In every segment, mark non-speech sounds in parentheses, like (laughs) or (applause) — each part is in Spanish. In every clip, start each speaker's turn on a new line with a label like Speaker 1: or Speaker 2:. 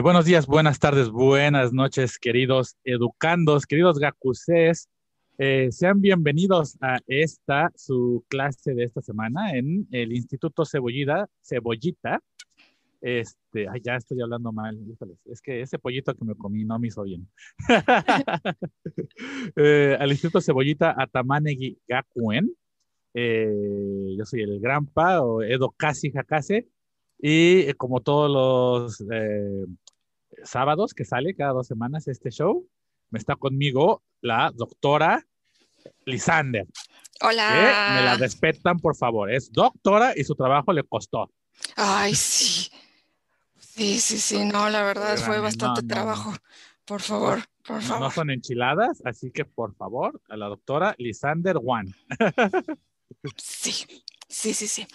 Speaker 1: Eh, buenos días, buenas tardes, buenas noches, queridos educandos, queridos gacusés. Eh, sean bienvenidos a esta, su clase de esta semana en el Instituto Cebollita, Cebollita. Este, ya estoy hablando mal, es que ese pollito que me comí no me hizo bien. (laughs) eh, al Instituto Cebollita Atamanegui Gakuen. Yo soy el Granpa o Edo Casi Jacase. Y como todos los sábados que sale cada dos semanas este show, me está conmigo la doctora Lisander.
Speaker 2: Hola.
Speaker 1: me la respetan, por favor. Es doctora y su trabajo le costó.
Speaker 2: Ay, sí. Sí, sí, sí. No, la verdad fue bastante trabajo. Por favor, por favor.
Speaker 1: No son enchiladas, así que por favor, a la doctora Lisander One.
Speaker 2: sí. Sí, sí, sí.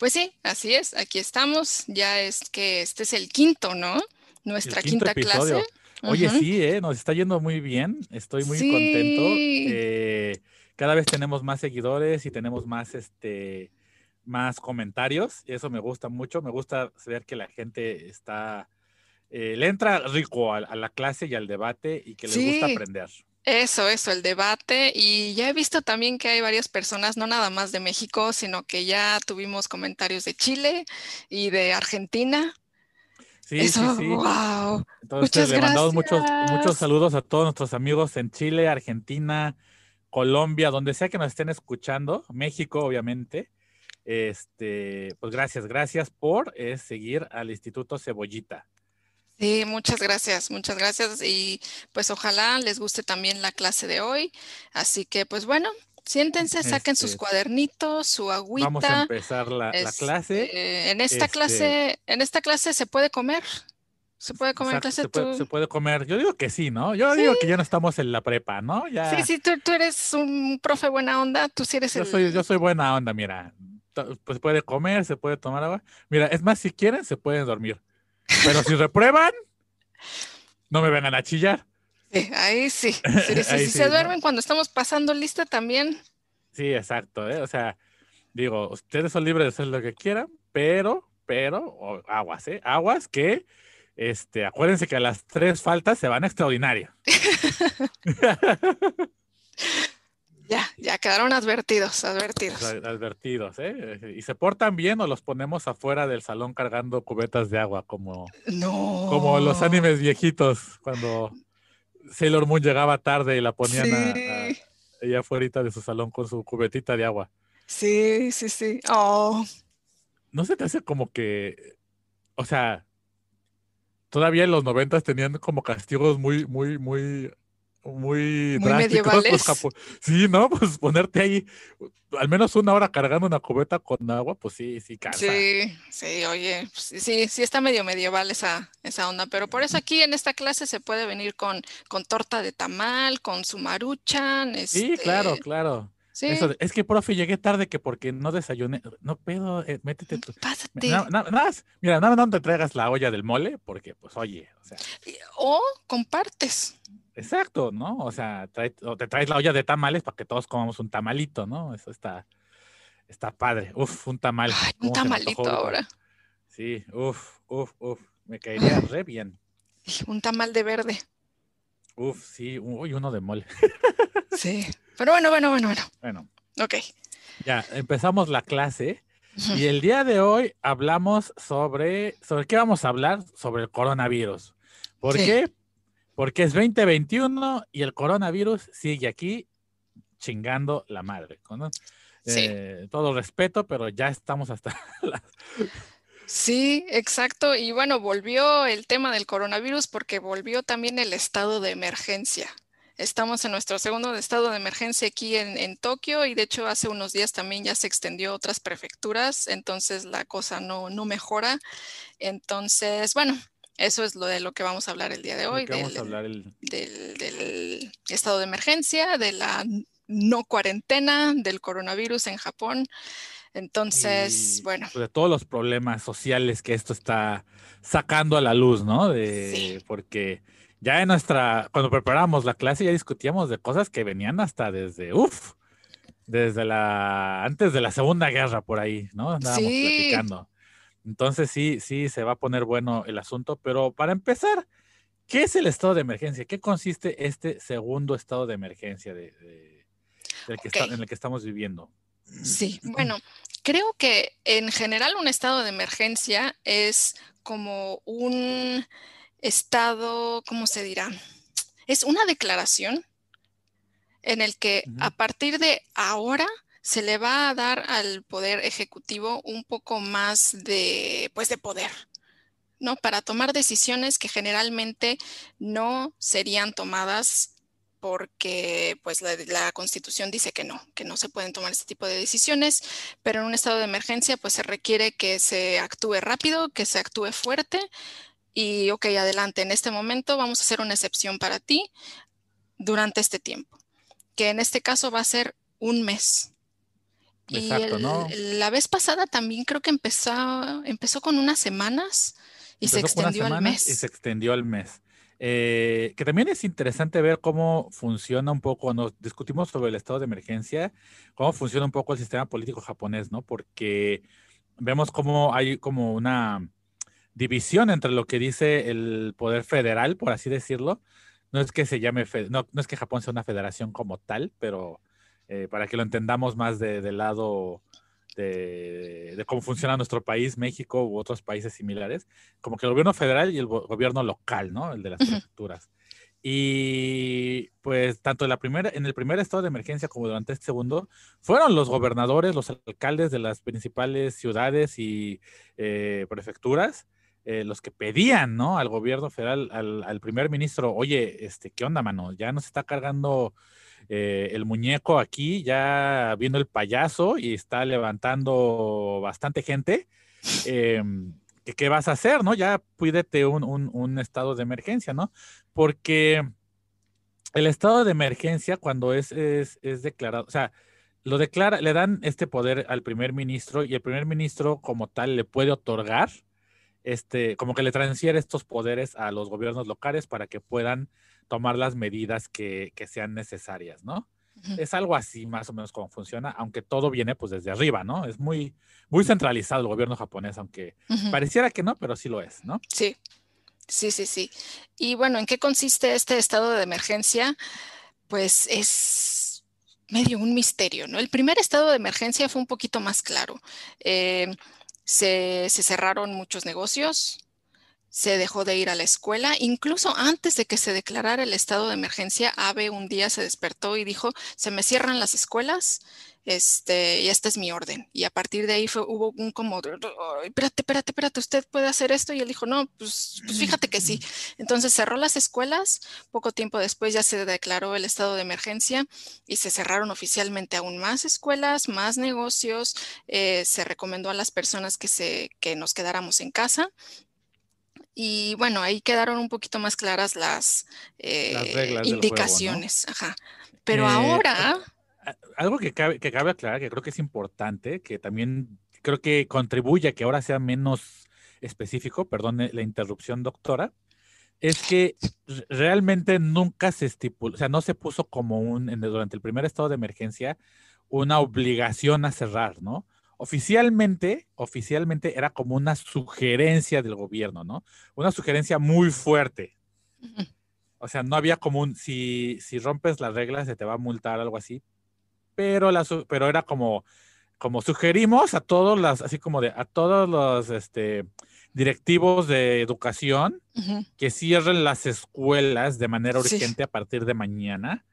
Speaker 2: Pues sí, así es. Aquí estamos. Ya es que este es el quinto, ¿no? Nuestra quinta clase.
Speaker 1: Oye, sí, ¿eh? nos está yendo muy bien. Estoy muy contento. Eh, cada vez tenemos más seguidores y tenemos más, este, más comentarios. Eso me gusta mucho. Me gusta ver que la gente está, eh, le entra rico a, la clase y al debate y que le gusta aprender.
Speaker 2: Eso, eso, el debate. Y ya he visto también que hay varias personas, no nada más de México, sino que ya tuvimos comentarios de Chile y de Argentina.
Speaker 1: Sí, sí, sí.
Speaker 2: Wow.
Speaker 1: Entonces le mandamos muchos, muchos saludos a todos nuestros amigos en Chile, Argentina, Colombia, donde sea que nos estén escuchando, México, obviamente. Este, pues gracias, gracias por eh, seguir al Instituto Cebollita.
Speaker 2: Sí, muchas gracias, muchas gracias y pues ojalá les guste también la clase de hoy. Así que pues bueno, siéntense, saquen sus este, cuadernitos, su agüita.
Speaker 1: Vamos a empezar la, clase.
Speaker 2: Este, en esta clase, este en esta clase se puede comer. ¿Se puede comer en clase?
Speaker 1: Se puede, se puede, comer. Yo digo que sí, ¿no? Yo digo que ya no estamos en la prepa, ¿no? Ya...
Speaker 2: Sí, sí, tú, tú, eres un profe buena onda, tú sí eres
Speaker 1: yo Soy, yo soy buena onda, mira. Pues se puede comer, se puede tomar agua. Mira, es más, si quieren, se pueden dormir. Pero si (laughs) reprueban, no me vengan a chillar.
Speaker 2: Sí, (laughs) ahí sí. Si, (laughs) se duermen cuando estamos pasando lista también.
Speaker 1: Sí, exacto. ¿eh? O sea, digo, ustedes son libres de hacer lo que quieran, pero, pero, aguas, ¿eh? Aguas que, este, acuérdense que a las tres faltas se van extraordinario. (laughs)
Speaker 2: Ya, ya quedaron advertidos, advertidos.
Speaker 1: Advertidos, ¿eh? Y se portan bien o los ponemos afuera del salón cargando cubetas de agua, como,
Speaker 2: no.
Speaker 1: como los animes viejitos, cuando Sailor Moon llegaba tarde y la ponían ella afuera de su salón con su cubetita de agua.
Speaker 2: Sí, sí, sí. Oh.
Speaker 1: ¿No se te hace como que, o sea, todavía en los noventas tenían como castigos muy, muy, muy muy, drásticos. sí, ¿no? Pues ponerte ahí al menos una hora cargando una cubeta con agua, pues sí, sí cansa.
Speaker 2: Sí, sí, oye, pues sí, sí está medio medieval esa, esa onda, pero por eso aquí en esta clase se puede venir con, con torta de tamal, con su maruchan.
Speaker 1: Sí, claro, este, claro. Sí. es que, profe, llegué tarde que porque no desayuné. No pedo, eh, métete tu.
Speaker 2: Pásate.
Speaker 1: Nada, más, mira, nada más no te traigas la olla del mole, porque, pues, oye, o sea.
Speaker 2: O compartes.
Speaker 1: Exacto, ¿no? O sea, o te traes la olla de tamales para que todos comamos un tamalito, ¿no? Eso está, está padre. Uf, un tamal.
Speaker 2: Ay, un tamalito ahora.
Speaker 1: Sí, uf, uf, uf. Me caería re bien. (laughs)
Speaker 2: Un tamal de verde.
Speaker 1: Uf, sí, uy, uno de mole. (laughs)
Speaker 2: sí, pero bueno, bueno, bueno, bueno.
Speaker 1: Bueno.
Speaker 2: Ok.
Speaker 1: Ya, empezamos la clase. Y el día de hoy hablamos sobre, ¿sobre qué vamos a hablar? Sobre el coronavirus. ¿Por qué? Porque es 2021 y el coronavirus sigue aquí chingando la madre. ¿no? Eh, todo respeto, pero ya estamos hasta (laughs)
Speaker 2: Sí, exacto. Y bueno, volvió el tema del coronavirus porque volvió también el estado de emergencia. Estamos en nuestro segundo estado de emergencia aquí en, en, Tokio y de hecho hace unos días también ya se extendió a otras prefecturas, entonces la cosa no, no mejora. Entonces, bueno, eso es lo de lo que vamos a hablar el día de hoy.
Speaker 1: Del, vamos a hablar el...
Speaker 2: del, estado de emergencia, de la no cuarentena, del coronavirus en Japón. Entonces, bueno.
Speaker 1: De todos los problemas sociales que esto está sacando a la luz, ¿no? De, Porque ya en nuestra, cuando preparamos la clase ya discutíamos de cosas que venían hasta desde, uff, desde la, antes de la Segunda Guerra por ahí, ¿no? Andábamos platicando Entonces sí, sí, se va a poner bueno el asunto, pero para empezar, ¿qué es el estado de emergencia? ¿Qué consiste este segundo estado de emergencia de, que en el que estamos viviendo?
Speaker 2: Sí, bueno, creo que en general un estado de emergencia es como un estado, ¿cómo se dirá? Es una declaración en el que a partir de ahora se le va a dar al poder ejecutivo un poco más de, pues, de poder, ¿no? Para tomar decisiones que generalmente no serían tomadas porque pues la, constitución dice que no, que no se pueden tomar este tipo de decisiones, pero en un estado de emergencia pues se requiere que se actúe rápido, que se actúe fuerte y ok, adelante, en este momento vamos a hacer una excepción para ti durante este tiempo, que en este caso va a ser un mes. Exacto, ¿no? La vez pasada también creo que empezó, empezó con unas semanas y se extendió al mes.
Speaker 1: Y se extendió al mes. Eh, que también es interesante ver cómo funciona un poco, cuando discutimos sobre el estado de emergencia, cómo funciona un poco el sistema político japonés, ¿no? Porque vemos cómo hay como una división entre lo que dice el poder federal, por así decirlo. No es que se llame, no, no es que Japón sea una federación como tal, pero eh, para que lo entendamos más del lado de, cómo funciona nuestro país, México u otros países similares, como que el gobierno federal y el gobierno local, ¿no? El de las prefecturas. Y pues tanto en, la primera, en el primer estado de emergencia como durante este segundo, fueron los gobernadores, los alcaldes de las principales ciudades y eh, prefecturas eh, los que pedían, ¿no? Al gobierno federal, al, al, primer ministro, oye, este, ¿qué onda, mano? Ya nos está cargando eh, el muñeco aquí ya viendo el payaso y está levantando bastante gente. Em, ¿qué, vas a hacer, no? Ya pídete un, estado de emergencia, ¿no? Porque el estado de emergencia cuando es, es, declarado, o sea, lo declara, le dan este poder al primer ministro y el primer ministro como tal le puede otorgar, este, como que le transfiere estos poderes a los gobiernos locales para que puedan tomar las medidas que, sean necesarias, ¿no? Es algo así más o menos como funciona, aunque todo viene pues desde arriba, ¿no? Es muy, muy centralizado el gobierno japonés, aunque pareciera que no, pero sí lo es, ¿no?
Speaker 2: Sí, sí, sí, sí. Y bueno, ¿en qué consiste este estado de emergencia? Pues es medio un misterio, ¿no? El primer estado de emergencia fue un poquito más claro. Eh, se, se cerraron muchos negocios, se dejó de ir a la escuela. Incluso antes de que se declarara el estado de emergencia, AVE un día se despertó y dijo, se me cierran las escuelas este, y esta es mi orden. Y a partir de ahí fue, hubo un como, espérate, espérate, espérate, usted puede hacer esto. Y él dijo, no, pues, pues fíjate que sí. Entonces cerró las escuelas, poco tiempo después ya se declaró el estado de emergencia y se cerraron oficialmente aún más escuelas, más negocios. Eh, se recomendó a las personas que, se, que nos quedáramos en casa y bueno, ahí quedaron un poquito más claras las, eh, indicaciones. Ajá. Pero eh, ahora...
Speaker 1: Algo que cabe, que cabe aclarar, que creo que es importante, que también creo que contribuye a que ahora sea menos específico, perdone la interrupción, doctora, es que realmente nunca se estipuló, o sea, no se puso como un, durante el primer estado de emergencia, una obligación a cerrar, ¿no? Oficialmente, oficialmente era como una sugerencia del gobierno, ¿no? Una sugerencia muy fuerte. O sea, no había como un, si, si rompes las reglas se te va a multar, algo así. Pero, la, pero era como, como sugerimos a todos las, así como de, a todos los este, directivos de educación que cierren las escuelas de manera urgente a partir de mañana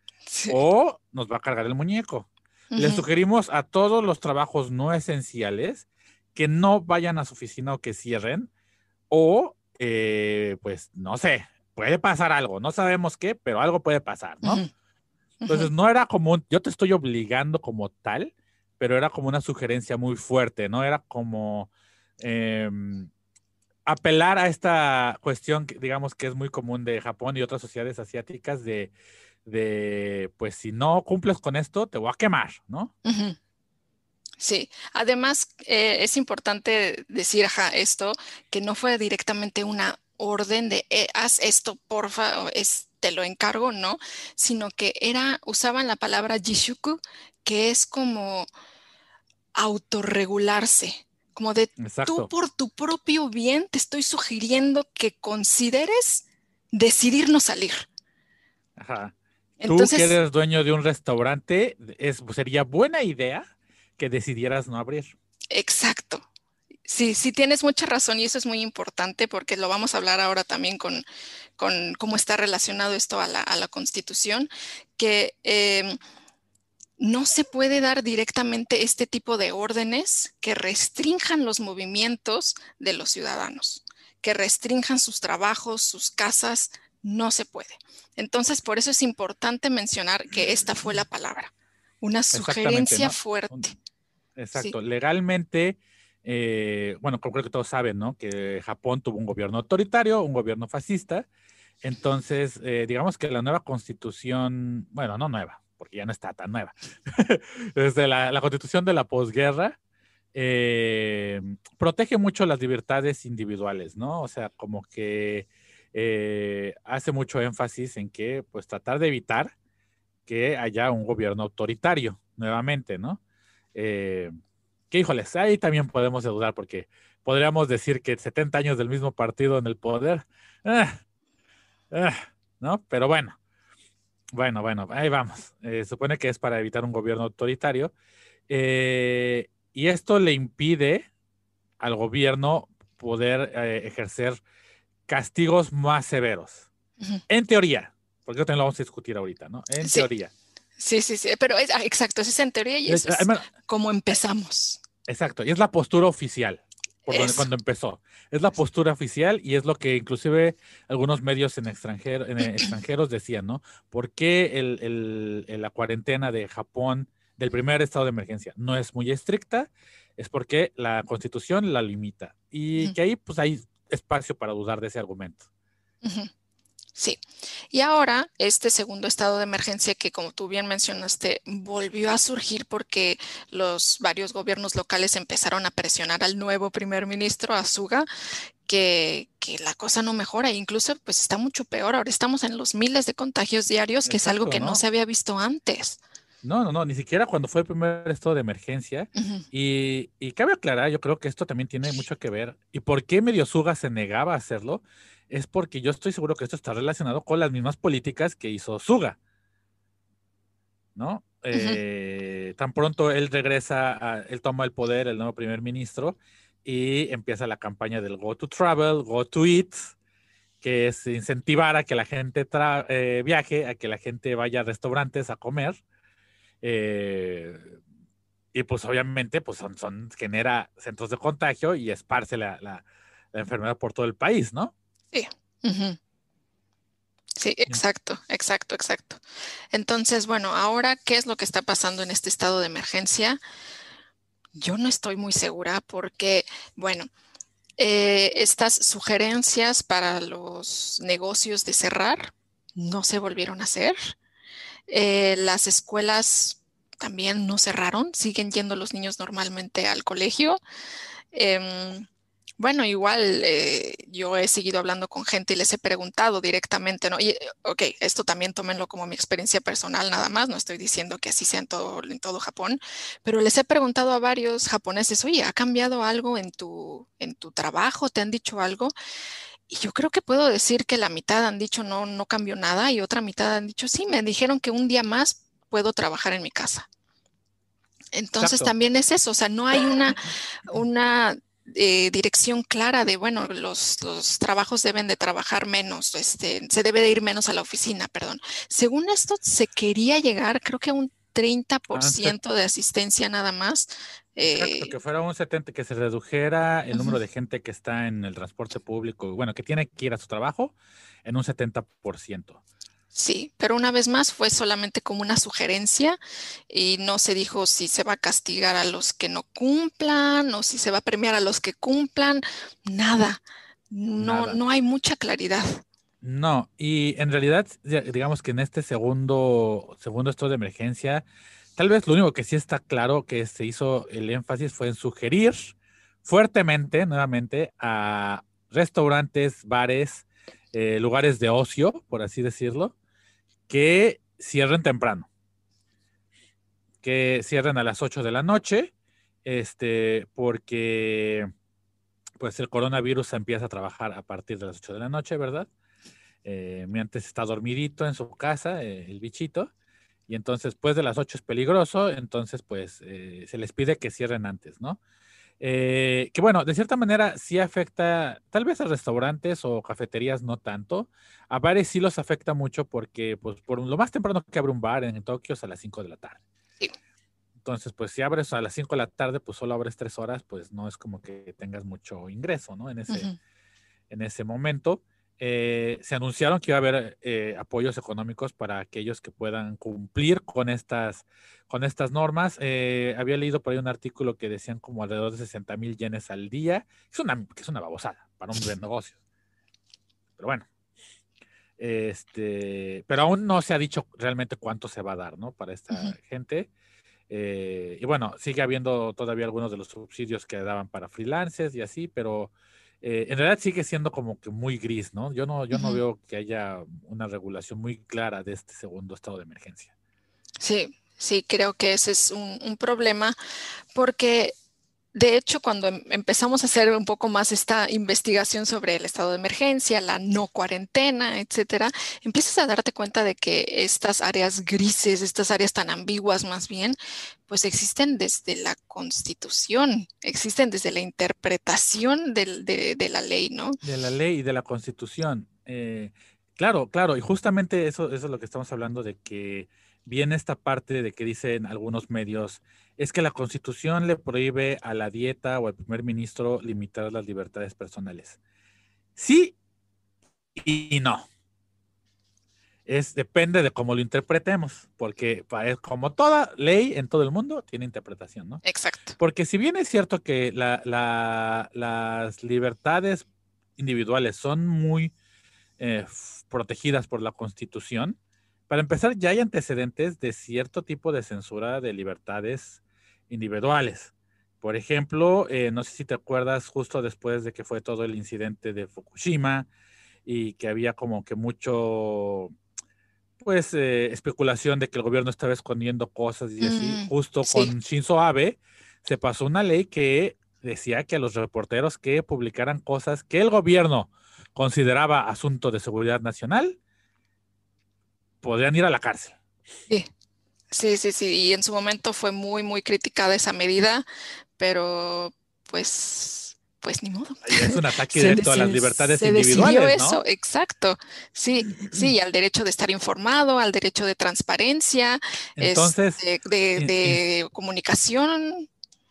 Speaker 1: o nos va a cargar el muñeco. Le sugerimos a todos los trabajos no esenciales que no vayan a su oficina o que cierren o, eh, pues, no sé, puede pasar algo, no sabemos qué, pero algo puede pasar, ¿no? Entonces, no era como, yo te estoy obligando como tal, pero era como una sugerencia muy fuerte, ¿no? Era como em, apelar a esta cuestión, digamos, que es muy común de Japón y otras sociedades asiáticas de de, pues si no cumples con esto, te voy a quemar, ¿no?
Speaker 2: Sí, además eh, es importante decir ajá, esto, que no fue directamente una orden de eh, haz esto, porfa, es, te lo encargo, no, sino que era, usaban la palabra jishuku, que es como autorregularse, como de tú por tu propio bien te estoy sugiriendo que consideres decidir no salir.
Speaker 1: Ajá. Tú que eres dueño de un restaurante, es, sería buena idea que decidieras no abrir.
Speaker 2: Exacto. Sí, sí tienes mucha razón y eso es muy importante porque lo vamos a hablar ahora también con, con cómo está relacionado esto a la, a la Constitución, que em, no se puede dar directamente este tipo de órdenes que restrinjan los movimientos de los ciudadanos, que restrinjan sus trabajos, sus casas, no se puede. Entonces, por eso es importante mencionar que esta fue la palabra, una sugerencia fuerte.
Speaker 1: Exacto, legalmente, eh, bueno, creo que todos saben, ¿no? Que Japón tuvo un gobierno autoritario, un gobierno fascista. Entonces, eh, digamos que la nueva constitución, bueno, no nueva, porque ya no está tan nueva, (laughs) desde la, constitución de la posguerra, eh, protege mucho las libertades individuales, ¿no? O sea, como que eh, hace mucho énfasis en que, pues, tratar de evitar que haya un gobierno autoritario nuevamente, ¿no? Eh, que híjoles, ahí también podemos dudar porque podríamos decir que 70 años del mismo partido en el poder, ¿no? Pero bueno, bueno, bueno, ahí vamos. Eh, supone que es para evitar un gobierno autoritario. Eh, y esto le impide al gobierno poder eh, ejercer castigos más severos. En teoría, porque también lo vamos a discutir ahorita, ¿no? En teoría.
Speaker 2: Sí, sí, sí, pero es, ah, exacto, eso es en teoría y eso es, como empezamos.
Speaker 1: Exacto, y es la postura oficial cuando empezó. Es la postura oficial y es lo que inclusive algunos medios en, extranjero, en extranjeros decían, ¿no? ¿Por qué el, la cuarentena de Japón del primer estado de emergencia no es muy estricta? Es porque la constitución la limita y que ahí pues hay espacio para dudar de ese argumento.
Speaker 2: Sí. Y ahora, este segundo estado de emergencia que, como tú bien mencionaste, volvió a surgir porque los varios gobiernos locales empezaron a presionar al nuevo primer ministro, Azuga, que, que, la cosa no mejora, incluso pues está mucho peor. Ahora estamos en los miles de contagios diarios, que es algo que ¿no? se había visto antes.
Speaker 1: No, no, no, ni siquiera cuando fue el primer estado de emergencia. y, y, cabe aclarar, yo creo que esto también tiene mucho que ver. ¿Y por qué medio Suga se negaba a hacerlo? es porque yo estoy seguro que esto está relacionado con las mismas políticas que hizo Suga. ¿No? Eh, tan pronto él regresa, él toma el poder, el nuevo primer ministro, y empieza la campaña del Go to Travel, Go to Eat, que es incentivar a que la gente eh, viaje, a que la gente vaya a restaurantes a comer. Eh, y pues obviamente pues son, son, genera centros de contagio y esparce la, la enfermedad por todo el país, ¿no?
Speaker 2: Sí. Sí, exacto, exacto, exacto. Entonces, bueno, ahora, ¿qué es lo que está pasando en este estado de emergencia? Yo no estoy muy segura porque, bueno, eh, estas sugerencias para los negocios de cerrar no se volvieron a hacer. Eh, las escuelas también no cerraron, siguen yendo los niños normalmente al colegio. Em, bueno, igual eh, yo he seguido hablando con gente y les he preguntado directamente, ¿no? Y, eh, ok, esto también tómenlo como mi experiencia personal nada más, no estoy diciendo que así sea en todo, en todo Japón, pero les he preguntado a varios japoneses, oye, ¿ha cambiado algo en tu, en tu trabajo? ¿Te han dicho algo? Y yo creo que puedo decir que la mitad han dicho no, no cambió nada y otra mitad han dicho sí, me dijeron que un día más puedo trabajar en mi casa. Entonces también es eso, o sea, no hay una, (laughs) una eh, dirección clara de, bueno, los, los, trabajos deben de trabajar menos, este, se debe de ir menos a la oficina, perdón. Según esto, se quería llegar, creo que a un 30% ah, de asistencia nada más.
Speaker 1: Eh, que fuera un 70, que se redujera el número de gente que está en el transporte público, bueno, que tiene que ir a su trabajo en un 70%.
Speaker 2: Sí, pero una vez más fue solamente como una sugerencia y no se dijo si se va a castigar a los que no cumplan o si se va a premiar a los que cumplan, nada. No, no hay mucha claridad.
Speaker 1: No, y en realidad, digamos que en este segundo, segundo estado de emergencia, tal vez lo único que sí está claro que se hizo el énfasis fue en sugerir fuertemente, nuevamente, a restaurantes, bares, eh, lugares de ocio, por así decirlo, que cierren temprano. Que cierren a las 8 de la noche. este, porque pues el coronavirus empieza a trabajar a partir de las 8 de la noche, ¿verdad? Eh, mientras está dormidito en su casa, eh, el bichito, y entonces después de las 8 es peligroso, entonces pues eh, se les pide que cierren antes, ¿no? que bueno, de cierta manera sí afecta, tal vez a restaurantes o cafeterías no tanto, a bares sí los afecta mucho porque pues por lo más temprano que abre un bar en Tokio es a las 5 de la tarde. Sí. Entonces, pues si abres a las 5 de la tarde, pues solo abres 3 horas, pues no es como que tengas mucho ingreso, ¿no? En ese, en ese momento. Eh, se anunciaron que iba a haber eh, apoyos económicos para aquellos que puedan cumplir con estas, con estas normas. Eh, había leído por ahí un artículo que decían como alrededor de 60 mil yenes al día. Es una, que es una babosada para un buen negocio. Pero bueno. Este, pero aún no se ha dicho realmente cuánto se va a dar, ¿no? Para esta gente. Eh, y bueno, sigue habiendo todavía algunos de los subsidios que daban para freelancers y así, pero eh, en realidad sigue siendo como que muy gris, ¿no? Yo no, yo no veo que haya una regulación muy clara de este segundo estado de emergencia.
Speaker 2: Sí, sí, creo que ese es un, un problema porque de hecho, cuando em, empezamos a hacer un poco más esta investigación sobre el estado de emergencia, la no cuarentena, etcétera, empiezas a darte cuenta de que estas áreas grises, estas áreas tan ambiguas más bien, pues existen desde la constitución, existen desde la interpretación de, la ley, ¿no?
Speaker 1: De la ley y de la constitución. Eh, claro, claro, y justamente eso, eso es lo que estamos hablando de que viene esta parte de que dicen algunos medios, es que la constitución le prohíbe a la dieta o al primer ministro limitar las libertades personales. Sí y no. Es, depende de cómo lo interpretemos, porque como toda ley en todo el mundo tiene interpretación, ¿no?
Speaker 2: Exacto.
Speaker 1: Porque si bien es cierto que las libertades individuales son muy eh, protegidas por la constitución, para empezar, ya hay antecedentes de cierto tipo de censura de libertades individuales. Por ejemplo, eh, no sé si te acuerdas justo después de que fue todo el incidente de Fukushima y que había como que mucho, pues, eh, especulación de que el gobierno estaba escondiendo cosas y así, mm, justo con Shinzo Abe, se pasó una ley que decía que a los reporteros que publicaran cosas que el gobierno consideraba asunto de seguridad nacional, podrían ir a la cárcel.
Speaker 2: Sí. Sí, sí, sí. Y en su momento fue muy, muy criticada esa medida, pero pues, pues ni modo.
Speaker 1: Es un ataque (laughs) directo a las libertades se individuales. eso,
Speaker 2: exacto. Sí, sí, al derecho de estar informado, al derecho de transparencia, Entonces, de, comunicación.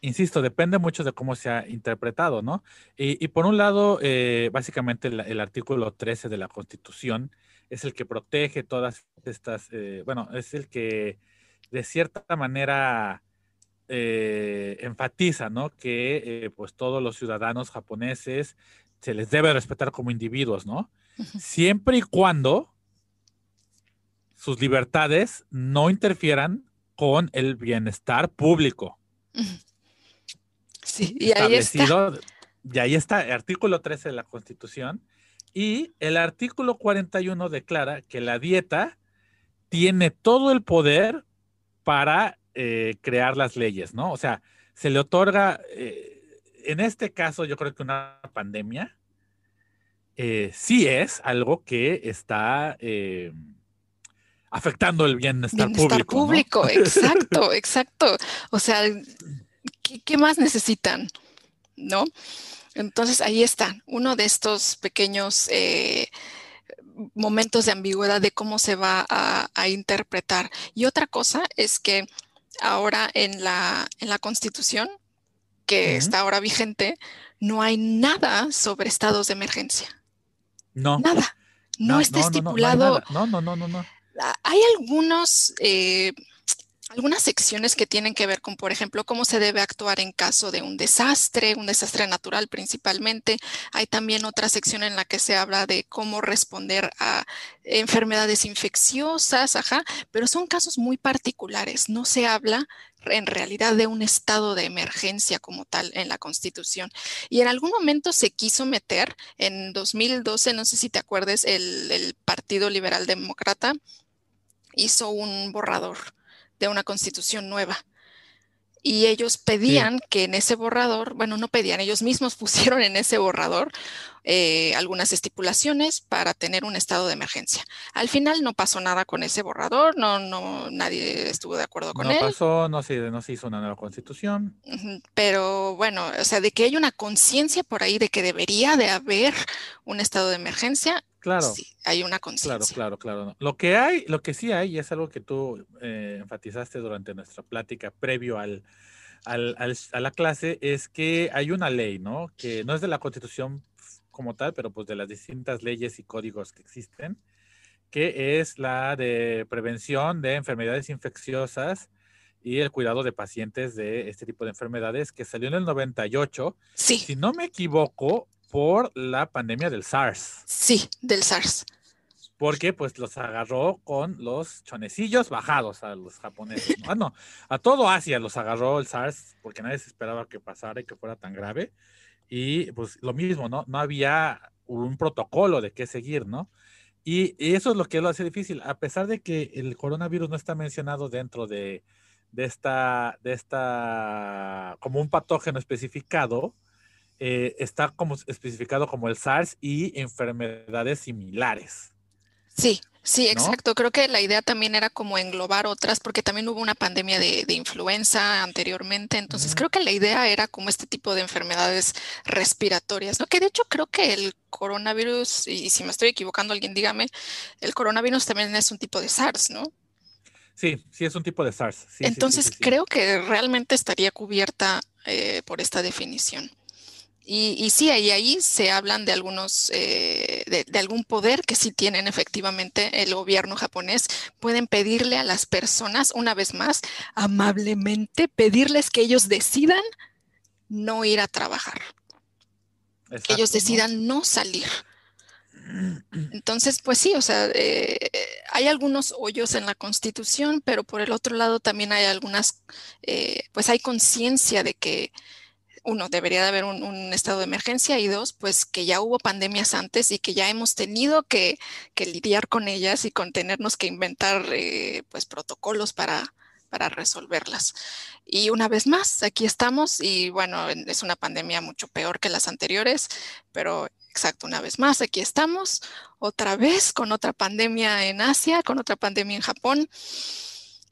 Speaker 1: Insisto, depende mucho de cómo se ha interpretado, ¿no? Y, por un lado, eh, básicamente el, artículo 13 de la Constitución es el que protege todas estas, eh, bueno, es el que de cierta manera eh, enfatiza, ¿no? Que eh, pues todos los ciudadanos japoneses se les debe respetar como individuos, ¿no? Siempre y cuando sus libertades no interfieran con el bienestar público.
Speaker 2: Sí, y ahí está.
Speaker 1: Y ahí está, el artículo 13 de la Constitución. Y el artículo 41 declara que la dieta tiene todo el poder para eh, crear las leyes, ¿no? O sea, se le otorga, eh, en este caso yo creo que una pandemia eh, sí es algo que está afectando el bienestar,
Speaker 2: bienestar
Speaker 1: público.
Speaker 2: público, (laughs) exacto, exacto. O sea, ¿qué, más necesitan? ¿No? Entonces ahí está, uno de estos pequeños momentos de ambigüedad de cómo se va a, interpretar. Y otra cosa es que ahora en la, en la Constitución, que está ahora vigente, no hay nada sobre estados de emergencia.
Speaker 1: No.
Speaker 2: Nada. No, está estipulado.
Speaker 1: No, no, no, no, no,
Speaker 2: Hay algunos eh, algunas secciones que tienen que ver con, por ejemplo, cómo se debe actuar en caso de un desastre, un desastre natural principalmente. Hay también otra sección en la que se habla de cómo responder a enfermedades infecciosas, ajá, pero son casos muy particulares. No se habla en realidad de un estado de emergencia como tal en la Constitución. Y en algún momento se quiso meter, en 2012, no sé si te acuerdes, el, el Partido Liberal Demócrata hizo un borrador de una constitución nueva. y ellos pedían que en ese borrador, bueno, no pedían, ellos mismos (laughs) pusieron en ese borrador eh, algunas estipulaciones para tener un estado de emergencia. Al final no pasó nada con ese borrador, no, no, nadie estuvo de acuerdo con él.
Speaker 1: No pasó, no se, no se hizo una nueva constitución.
Speaker 2: Pero bueno, o sea, de que hay una conciencia por ahí de que debería de haber un estado de emergencia,
Speaker 1: Claro.
Speaker 2: Sí, hay una conciencia.
Speaker 1: Claro, claro, claro. Lo que hay, lo que sí hay, y es algo que tú eh, enfatizaste durante nuestra plática previo al, al, a la clase, es que hay una ley, ¿no? Que no es de la Constitución como tal, pero pues de las distintas leyes y códigos que existen, que es la de prevención de enfermedades infecciosas y el cuidado de pacientes de este tipo de enfermedades, que salió en el 98.
Speaker 2: Sí.
Speaker 1: Si no me equivoco, por la pandemia del SARS.
Speaker 2: Sí, del SARS.
Speaker 1: Porque pues los agarró con los chonecillos bajados a los japoneses. ¿no? Ah, no, a todo Asia los agarró el SARS porque nadie se esperaba que pasara y que fuera tan grave. Y pues lo mismo, ¿no? No había un protocolo de qué seguir, ¿no? Y, eso es lo que lo hace difícil, a pesar de que el coronavirus no está mencionado dentro de, de esta, de esta, como un patógeno especificado, eh, está como especificado como el SARS y enfermedades similares.
Speaker 2: Sí, sí, exacto. Creo que la idea también era como englobar otras, porque también hubo una pandemia de, influenza anteriormente. Entonces, creo que la idea era como este tipo de enfermedades respiratorias, ¿no? Que de hecho creo que el coronavirus, y si me estoy equivocando, alguien dígame, el coronavirus también es un tipo de SARS, ¿no?
Speaker 1: Sí, sí, es un tipo de SARS.
Speaker 2: Entonces, creo que realmente estaría cubierta eh, por esta definición. Y, sí, ahí, ahí se hablan de algunos, eh, de, algún poder que sí tienen efectivamente el gobierno japonés. Pueden pedirle a las personas, una vez más, amablemente, pedirles que ellos decidan no ir a trabajar. que ellos decidan ¿no? salir. Entonces, pues sí, o sea, eh, hay algunos hoyos en la constitución, pero por el otro lado también hay algunas, eh, pues hay conciencia de que uno, debería de haber un, estado de emergencia y dos, pues que ya hubo pandemias antes y que ya hemos tenido que, lidiar con ellas y con tenernos que inventar eh, pues protocolos para, para resolverlas. Y una vez más, aquí estamos y bueno, es una pandemia mucho peor que las anteriores, pero exacto, una vez más, aquí estamos, otra vez con otra pandemia en Asia, con otra pandemia en Japón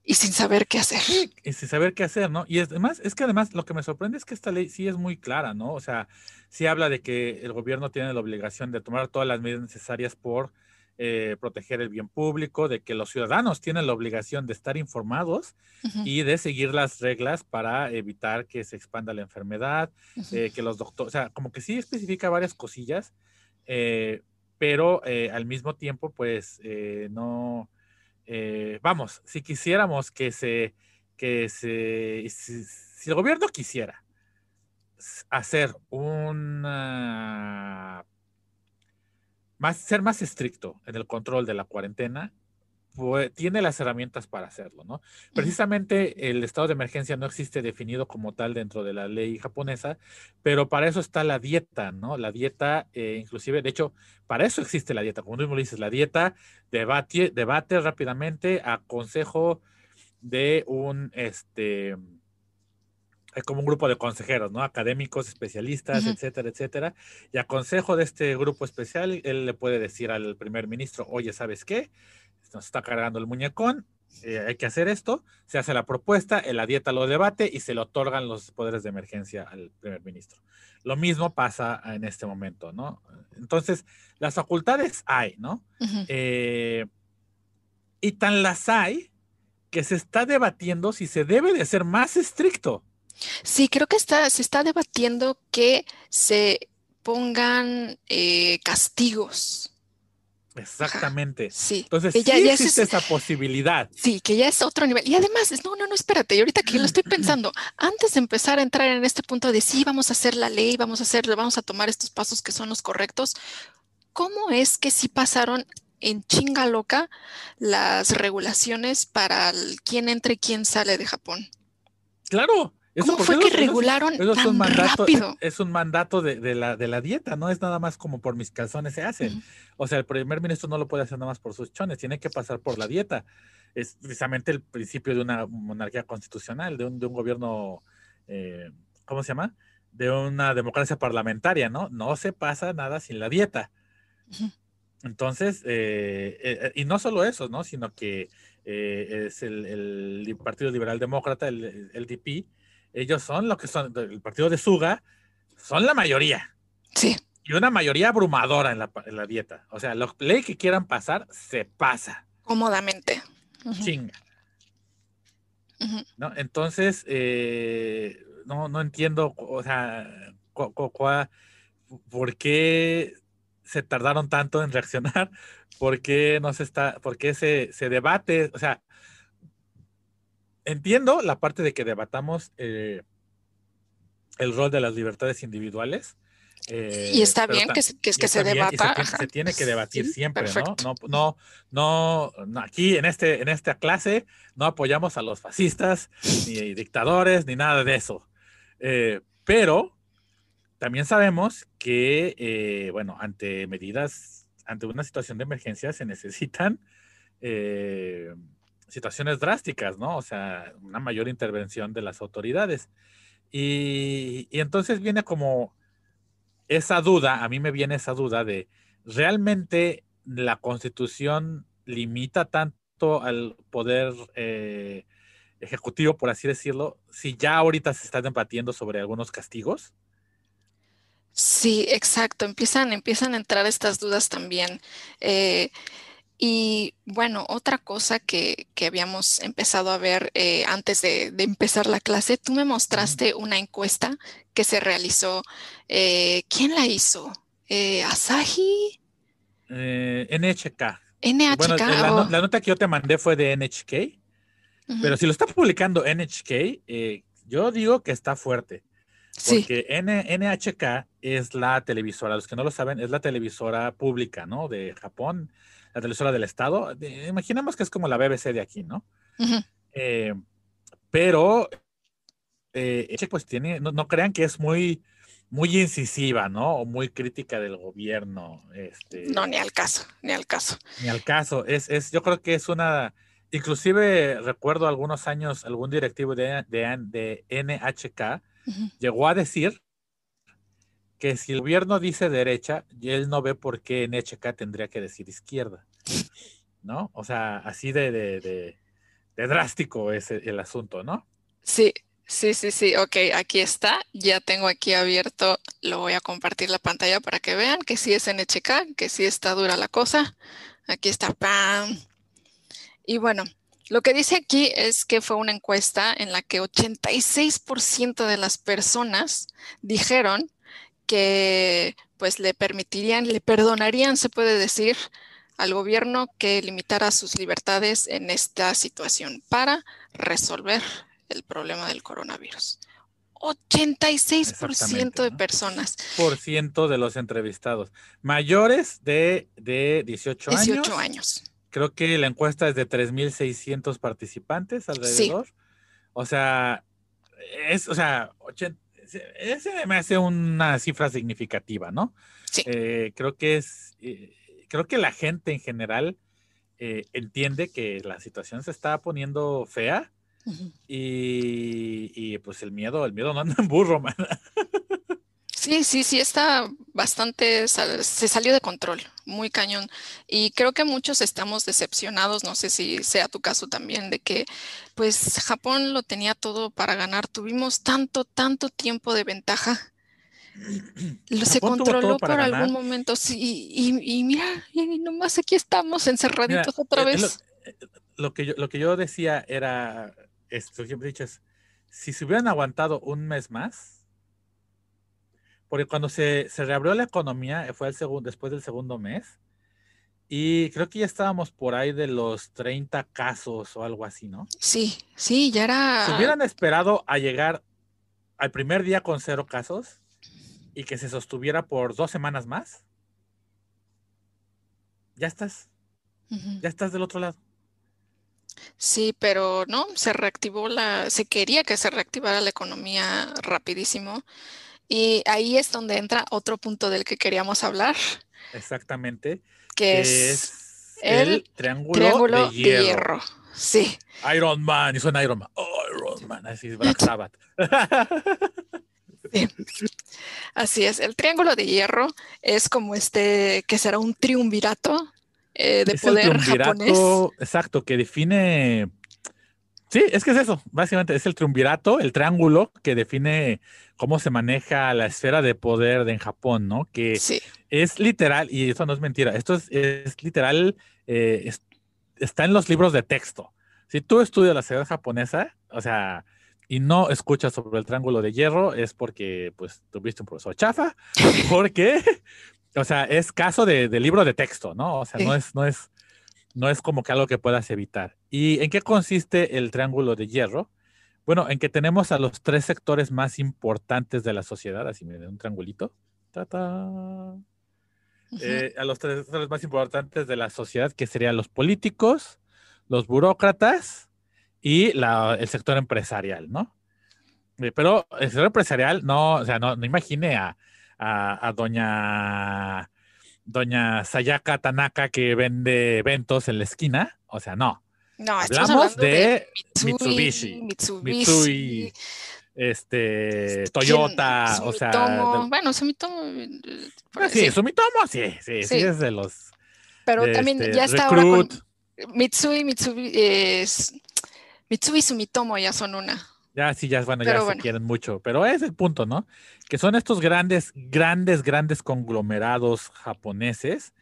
Speaker 2: y sin saber qué hacer.
Speaker 1: y sin saber qué hacer, ¿no? Y además, es que además lo que me sorprende es que esta ley sí es muy clara, ¿no? O sea, sí habla de que el gobierno tiene la obligación de tomar todas las medidas necesarias por eh, proteger el bien público, de que los ciudadanos tienen la obligación de estar informados y de seguir las reglas para evitar que se expanda la enfermedad, eh, que los doctores, o sea, como que sí especifica varias cosillas, eh, pero al mismo tiempo, pues, no eh, vamos, si quisiéramos que se, que se, si, el gobierno quisiera hacer un, más, ser más estricto en el control de la cuarentena, pues, tiene las herramientas para hacerlo, ¿no? Precisamente el estado de emergencia no existe definido como tal dentro de la ley japonesa, pero para eso está la dieta, ¿no? La dieta, eh, inclusive, de hecho, para eso existe la dieta, como tú mismo dices, la dieta debate, debate rápidamente a consejo de un, este, como un grupo de consejeros, ¿no? Académicos, especialistas, etcétera, etcétera. Y a consejo de este grupo especial, él le puede decir al primer ministro, oye, ¿sabes qué? Nos está cargando el muñecón, eh, hay que hacer esto, se hace la propuesta, en la dieta lo debate y se le otorgan los poderes de emergencia al primer ministro. Lo mismo pasa en este momento, ¿no? Entonces, las facultades hay, ¿no? Eh, y tan las hay que se está debatiendo si se debe de ser más estricto.
Speaker 2: Sí, creo que está, se está debatiendo que se pongan eh, castigos
Speaker 1: Exactamente.
Speaker 2: sí.
Speaker 1: Entonces, sí existe esa posibilidad.
Speaker 2: Sí, que ya es otro nivel. Y además, no, no, no, espérate. Y ahorita que lo estoy pensando, antes de empezar a entrar en este punto de sí, vamos a hacer la ley, vamos a hacer, vamos a tomar estos pasos que son los correctos, ¿cómo es que sí pasaron en chinga loca las regulaciones para quién entra y quién sale de Japón?
Speaker 1: Claro,
Speaker 2: ¿Cómo fue que regularon tan es un mandato, rápido?
Speaker 1: Es un mandato de, la, de la dieta, no es nada más como por mis calzones se hace. O sea, el primer ministro no lo puede hacer nada más por sus chones, tiene que pasar por la dieta. es precisamente el principio de una monarquía constitucional, de un, de un gobierno, eh, ¿cómo se llama? De una democracia parlamentaria, ¿no? No se pasa nada sin la dieta. Entonces, eh, eh, y no solo eso, ¿no? Sino que es el, el, Partido Liberal Demócrata, el, el, DP, ellos son lo que son, el partido de Suga, son la mayoría.
Speaker 2: Sí.
Speaker 1: Y una mayoría abrumadora en la, en la dieta. O sea, la ley que quieran pasar, se pasa.
Speaker 2: Cómodamente.
Speaker 1: Chinga. ¿No? Entonces, eh, no, no entiendo, o sea, ¿por qué se tardaron tanto en reaccionar? ¿Por qué no se está, por qué se, se debate? O sea, entiendo la parte de que debatamos eh, el rol de las libertades individuales,
Speaker 2: eh, y está bien que, que, que se debata.
Speaker 1: Se, tiene que debatir siempre, ¿no? ¿no? No, no, aquí en, este, en esta clase no apoyamos a los fascistas, ni dictadores, ni nada de eso. Eh, pero también sabemos que, eh, bueno, ante medidas, ante una situación de emergencia se necesitan situaciones drásticas, ¿no? O sea, una mayor intervención de las autoridades. Y, entonces viene como esa duda, a mí me viene esa duda de, ¿realmente la constitución limita tanto al poder eh, ejecutivo, por así decirlo, si ya ahorita se está debatiendo sobre algunos castigos?
Speaker 2: Sí, exacto. Empiezan, empiezan a entrar estas dudas también. Eh, y bueno, otra cosa que, habíamos empezado a ver eh, antes de, empezar la clase, tú me mostraste una encuesta que se realizó. Eh, ¿Quién la hizo? Eh, ¿Asahi?
Speaker 1: NHK.
Speaker 2: NHK.
Speaker 1: la, nota que yo te mandé fue de NHK, pero si lo está publicando NHK, yo digo que está fuerte. Porque NHK es la televisora, los que no lo saben, es la televisora pública, ¿no? De Japón la televisora del Estado. imaginemos que es como la BBC de aquí, ¿no? Eh, pero, eh, pues tiene, no, crean que es muy, muy incisiva, ¿no? O muy crítica del gobierno. Este,
Speaker 2: no, ni al caso, ni al caso.
Speaker 1: Ni al caso. Es, es, yo creo que es una, inclusive recuerdo algunos años, algún directivo de, de, NHK llegó a decir que si el gobierno dice derecha, él no ve por qué NHK tendría que decir izquierda. ¿No? O sea, así de, de, drástico es el, asunto, ¿no?
Speaker 2: Sí, sí, sí, sí. Ok, aquí está. Ya tengo aquí abierto. Lo voy a compartir la pantalla para que vean que sí es NHK, que sí está dura la cosa. Aquí está. ¡Pam! Y bueno, lo que dice aquí es que fue una encuesta en la que 86% de las personas dijeron que pues le permitirían, le perdonarían, se puede decir, al gobierno que limitara sus libertades en esta situación para resolver el problema del coronavirus. 86% de personas.
Speaker 1: Por ciento de los entrevistados. Mayores de, de 18,
Speaker 2: 18 años.
Speaker 1: Creo que la encuesta es de 3.600 participantes alrededor. O sea, es, o sea, 80, ese me hace una cifra significativa, ¿no?
Speaker 2: Sí.
Speaker 1: Eh, creo que es, eh, creo que la gente en general eh, entiende que la situación se está poniendo fea y, y, pues el miedo, el miedo no anda en burro, (laughs) man.
Speaker 2: Sí, sí, sí, está bastante, se salió de control, muy cañón. Y creo que muchos estamos decepcionados, no sé si sea tu caso también, de que pues Japón lo tenía todo para ganar. Tuvimos tanto, tanto tiempo de ventaja. (clears throat) se controló por algún momento, sí, y, mira, y nomás aquí estamos encerraditos otra eh, vez.
Speaker 1: Eh, lo, que yo, lo que yo decía era, esto siempre he dicho es, si se hubieran aguantado un mes más, porque cuando se, reabrió la economía, eh, fue el segundo, después del segundo mes, y creo que ya estábamos por ahí de los 30 casos o algo así, ¿no?
Speaker 2: Sí, sí, ya era.
Speaker 1: Si hubieran esperado a llegar al primer día con cero casos y que se sostuviera por dos semanas más, ya estás. Ya estás del otro lado.
Speaker 2: Sí, pero no, se reactivó la, se quería que se reactivara la economía rapidísimo y ahí es donde entra otro punto del que queríamos hablar.
Speaker 1: Exactamente.
Speaker 2: Que, es, el, triángulo, de, hierro. Sí.
Speaker 1: Iron Man, y suena Iron Man. Iron Man, así es Black Sabbath.
Speaker 2: Sí. Así es. El triángulo de hierro es como este, que será un triunvirato eh, de
Speaker 1: Es el
Speaker 2: poder
Speaker 1: triunvirato,
Speaker 2: japonés.
Speaker 1: exacto, que define. Sí, es que es eso. Básicamente es el triunvirato, el triángulo que define cómo se maneja la esfera de poder de, en Japón, ¿no? Que
Speaker 2: Sí,
Speaker 1: es literal, y eso no es mentira, esto es, es literal, eh, es- está en los libros de texto. Si tú estudias la sociedad japonesa, o sea, y no escuchas sobre el triángulo de hierro, es porque, pues, tuviste un profesor chafa, (laughs) porque, o sea, es caso de, de libro de texto, ¿no? O sea, no es, no es, no es como que algo que puedas evitar. ¿Y en qué consiste el triángulo de hierro? Bueno, en que tenemos a los tres sectores más importantes de la sociedad, así miren, un triangulito. Ta, Eh, a los tres sectores más importantes de la sociedad, que serían los políticos, los burócratas y la- el sector empresarial, ¿no? Eh, pero el sector empresarial, no, o sea, no, no imagine a, a- a doña, doña Sayaka Tanaka que vende eventos en la esquina, o sea, no.
Speaker 2: No, estamos
Speaker 1: Hablamos de Mitsubishi,
Speaker 2: Mitsubishi,
Speaker 1: Mitsui, este, Toyota, o sea,
Speaker 2: Sumitomo. Bueno, Sumitomo. eh,
Speaker 1: Ah, sí,
Speaker 2: decir,
Speaker 1: Sumitomo, sí, sí, sí,
Speaker 2: Sí.
Speaker 1: es de los
Speaker 2: pero
Speaker 1: de
Speaker 2: también
Speaker 1: este,
Speaker 2: ya está ahora con
Speaker 1: Recruit.
Speaker 2: Mitsui, Mitsui, es- Mitsui Sumitomo ya son una.
Speaker 1: Ya, sí, ya, bueno,
Speaker 2: Pero
Speaker 1: ya
Speaker 2: bueno.
Speaker 1: se quieren mucho, pero es el punto, ¿no? Que son estos grandes, grandes, grandes conglomerados japoneses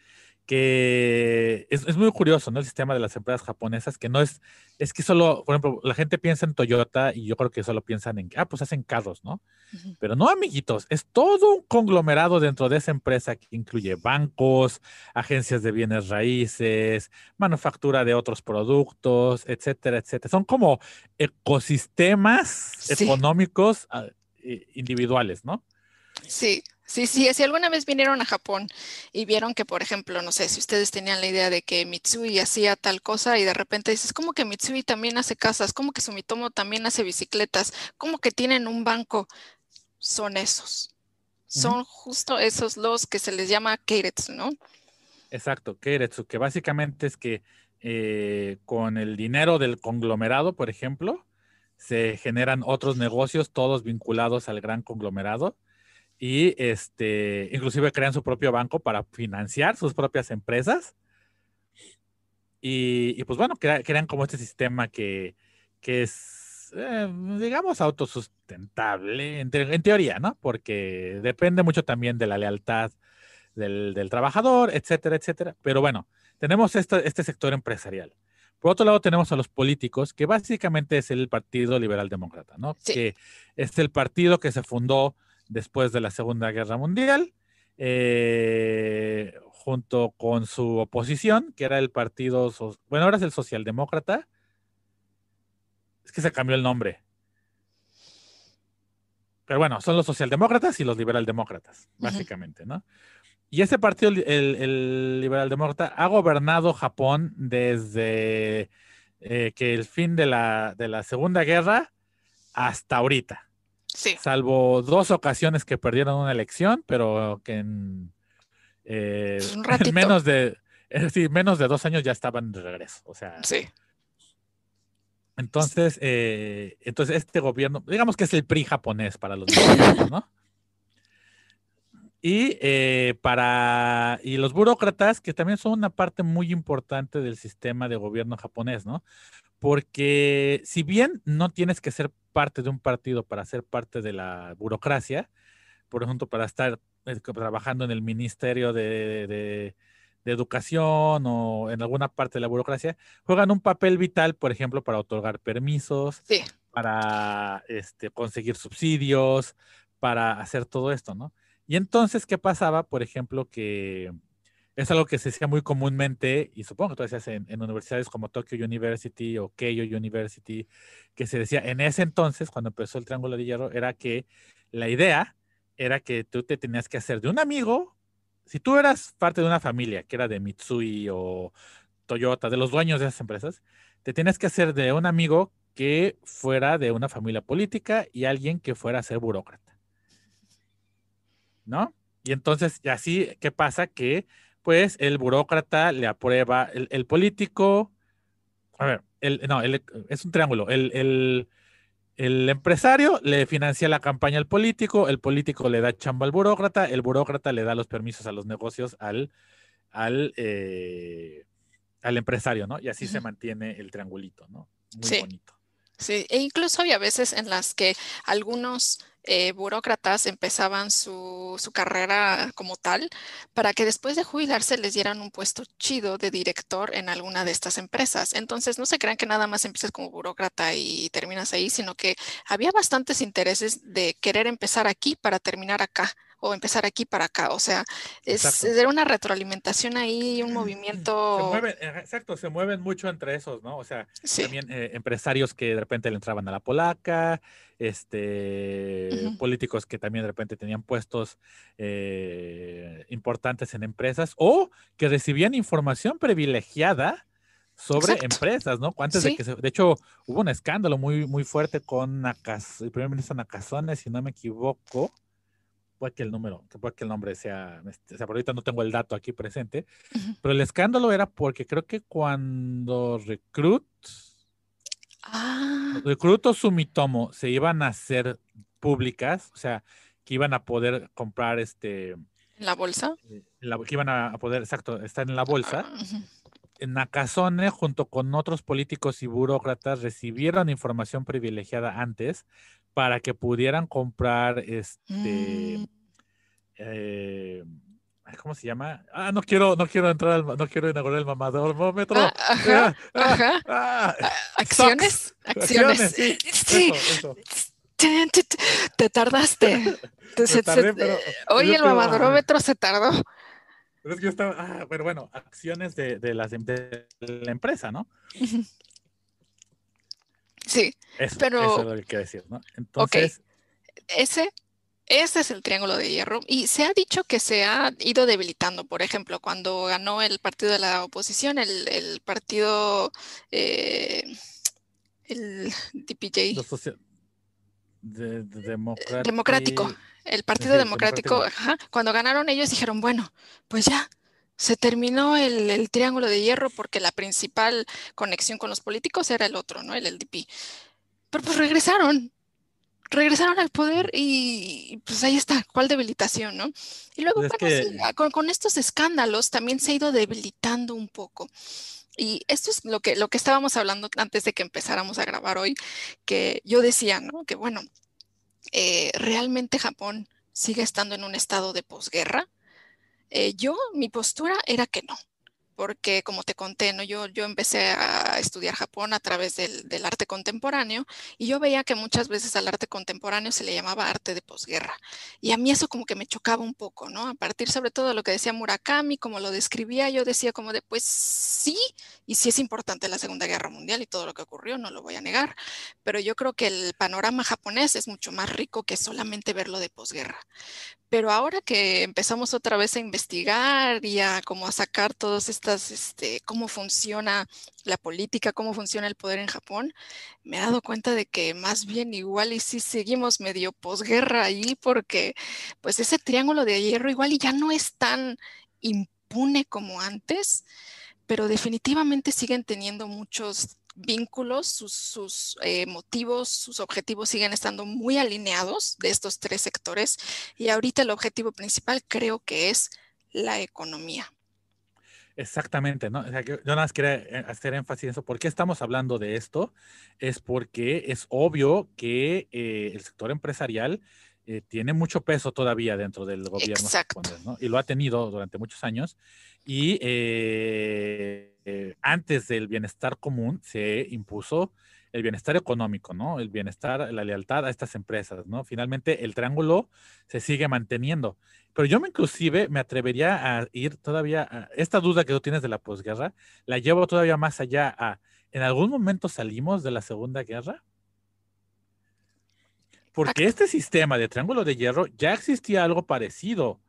Speaker 1: que es, es muy curioso, ¿no? El sistema de las empresas japonesas, que no es, es que solo, por ejemplo, la gente piensa en Toyota y yo creo que solo piensan en, ah, pues hacen carros, ¿no? Pero no, amiguitos, es todo un conglomerado dentro de esa empresa que incluye bancos, agencias de bienes raíces, manufactura de otros productos, etcétera, etcétera. Son como ecosistemas
Speaker 2: Sí.
Speaker 1: económicos ah, individuales, ¿no?
Speaker 2: Sí, sí, sí. Si alguna vez vinieron a Japón y vieron que, por ejemplo, no sé, si ustedes tenían la idea de que Mitsui hacía tal cosa y de repente dices, ¿cómo que Mitsui también hace casas? ¿Cómo que Sumitomo también hace bicicletas? ¿Cómo que tienen un banco? Son esos. Son justo esos los que se les llama keiretsu, ¿no?
Speaker 1: Exacto, Keiretsu, que básicamente es que eh, con el dinero del conglomerado, por ejemplo, se generan otros negocios, todos vinculados al gran conglomerado, y este, inclusive crean su propio banco para financiar sus propias empresas. Y, y pues bueno, crea- crean como este sistema que, que es, eh, digamos, autosustentable, en, te- en teoría, ¿no? Porque depende mucho también de la lealtad del, del trabajador, etcétera, etcétera. Pero bueno, tenemos este, este sector empresarial. Por otro lado, tenemos a los políticos, que básicamente es el Partido Liberal Demócrata, ¿no?
Speaker 2: Sí.
Speaker 1: Que es el partido que se fundó después de la Segunda Guerra Mundial, eh, junto con su oposición, que era el partido, bueno, ahora es el Socialdemócrata. Es que se cambió el nombre. Pero bueno, son los socialdemócratas y los liberaldemócratas, básicamente, ¿no? Y ese partido, el, el liberaldemócrata, ha gobernado Japón desde eh, que el fin de la, de la Segunda Guerra hasta ahorita,
Speaker 2: Sí,
Speaker 1: salvo dos ocasiones que perdieron una elección, pero que en, eh,
Speaker 2: Pues
Speaker 1: en (laughs) menos de, es decir, menos de dos años ya estaban de regreso. O sea,
Speaker 2: sí.
Speaker 1: entonces, eh, entonces este gobierno, digamos que es el PRI japonés para los mexicanos, ¿no? Y eh, para y los burócratas, que también son una parte muy importante del sistema de gobierno japonés, ¿no? Porque si bien no tienes que ser parte de un partido para ser parte de la burocracia, por ejemplo, para estar eh, trabajando en el Ministerio de, de- de Educación o en alguna parte de la burocracia, juegan un papel vital, por ejemplo, para otorgar permisos,
Speaker 2: Sí.
Speaker 1: para este, conseguir subsidios, para hacer todo esto, ¿no? Y entonces, ¿qué pasaba? Por ejemplo, que es algo que se hacía muy comúnmente, y supongo que todavía se hace en, universidades como Tokyo University o Keio University, que se decía en ese entonces, cuando empezó el Triángulo de Hierro, era que la idea era que tú te tenías que hacer de un amigo, si tú eras parte de una familia que era de Mitsui o Toyota, de los dueños de esas empresas, te tenías que hacer de un amigo que fuera de una familia política y alguien que fuera a ser burócrata. ¿No? Y entonces, así, ¿qué pasa? Que pues el burócrata le aprueba, el, el político, A ver, el, no, es un triángulo. El, empresario le financia la campaña al político, el político le da chamba al burócrata, el burócrata le da los permisos a los negocios al, al, eh, al empresario, ¿no? Y así se mantiene el triangulito, ¿no? Muy bonito.
Speaker 2: Sí, e incluso había veces en las que algunos eh, burócratas empezaban su, su, carrera como tal para que después de jubilarse les dieran un puesto chido de director en alguna de estas empresas. Entonces, no se crean que nada más empiezas como burócrata y terminas ahí, sino que había bastantes intereses de querer empezar aquí para terminar acá o empezar aquí para acá. O sea, es, era una retroalimentación ahí, un movimiento.
Speaker 1: Se mueven, exacto, se mueven mucho entre esos, ¿no? O sea, también eh, empresarios que de repente le entraban a la polaca, este, políticos que también de repente tenían puestos eh, importantes en empresas o que recibían información privilegiada sobre empresas, ¿no? Antes de que se, de hecho hubo un escándalo muy muy fuerte con el primer ministro Nakazone, si no me equivoco, puede que el número, que puede que el nombre sea, este, o sea, por ahorita no tengo el dato aquí presente, pero el escándalo era porque creo que cuando Recruit,
Speaker 2: ah.
Speaker 1: Recruit o Sumitomo se iban a hacer públicas, o sea, que iban a poder comprar este... ¿En
Speaker 2: la bolsa?
Speaker 1: Eh, que iban a poder, exacto, estar en la bolsa. En Nakazone, junto con otros políticos y burócratas, recibieron información privilegiada antes para que pudieran comprar este. Mm. Eh, ¿Cómo se llama? Ah, no quiero, no quiero entrar al, no quiero inaugurar el mamadormómetro. (laughs) Ah,
Speaker 2: ajá, ah, ah, (laughs) acciones, acciones. sí, Te, tardaste. (laughs) Oye, el mamadrómetro se tardó.
Speaker 1: Pero es que yo estaba, pero bueno, acciones de, de, las, de la empresa, ¿no?
Speaker 2: Sí,
Speaker 1: eso,
Speaker 2: pero...
Speaker 1: Eso es lo que quiero decir, ¿no? Entonces...
Speaker 2: Ese, ese es el triángulo de hierro y se ha dicho que se ha ido debilitando. Por ejemplo, cuando ganó el partido de la oposición, el, el partido, eh, el DPJ.
Speaker 1: De, democrático.
Speaker 2: democrático. El Partido Democrático, cuando ganaron ellos dijeron, bueno, pues ya, se terminó el, triángulo de hierro porque la principal conexión con los políticos era el otro, ¿no? El LDP. Pero pues regresaron, regresaron al poder y pues ahí está, ¿cuál debilitación, no? Y luego con, estos escándalos también se ha ido debilitando un poco. Y esto es lo que, lo que estábamos hablando antes de que empezáramos a grabar hoy, que yo decía, ¿no? Que bueno, eh, realmente Japón sigue estando en un estado de posguerra eh, yo, mi postura era que no porque como te conté, ¿no? yo, yo empecé a estudiar Japón a través del, arte contemporáneo y yo veía que muchas veces al arte contemporáneo se le llamaba arte de posguerra. Y a mí eso como que me chocaba un poco, ¿no? A partir sobre todo de lo que decía Murakami, como lo describía, yo decía como de, pues sí, y sí es importante la Segunda Guerra Mundial y todo lo que ocurrió, no lo voy a negar, pero yo creo que el panorama japonés es mucho más rico que solamente verlo de posguerra. Pero ahora que empezamos otra vez a investigar y a sacar todas estas, este, cómo funciona la política, cómo funciona el poder en Japón, me he dado cuenta de que más bien igual y sí seguimos medio posguerra ahí porque pues ese triángulo de hierro igual y ya no es tan impune como antes, pero definitivamente siguen teniendo muchos vínculos, sus, eh, motivos, sus objetivos siguen estando muy alineados de estos tres sectores y ahorita el objetivo principal creo que es la economía.
Speaker 1: Exactamente, ¿no? yo nada más quería eh, hacer énfasis en eso. ¿Por qué estamos hablando de esto? Es porque es obvio que eh, el sector empresarial tiene mucho peso todavía dentro del gobierno ¿no? y lo ha tenido durante muchos años. Y eh, antes del bienestar común se impuso el bienestar económico, ¿no? El bienestar, la lealtad a estas empresas, ¿no? Finalmente el triángulo se sigue manteniendo. Pero yo me inclusive me atrevería a ir todavía a esta duda que tú tienes de la posguerra, la llevo todavía más allá a ¿en algún momento salimos de la Segunda Guerra? Porque este sistema de triángulo de hierro ya existía algo parecido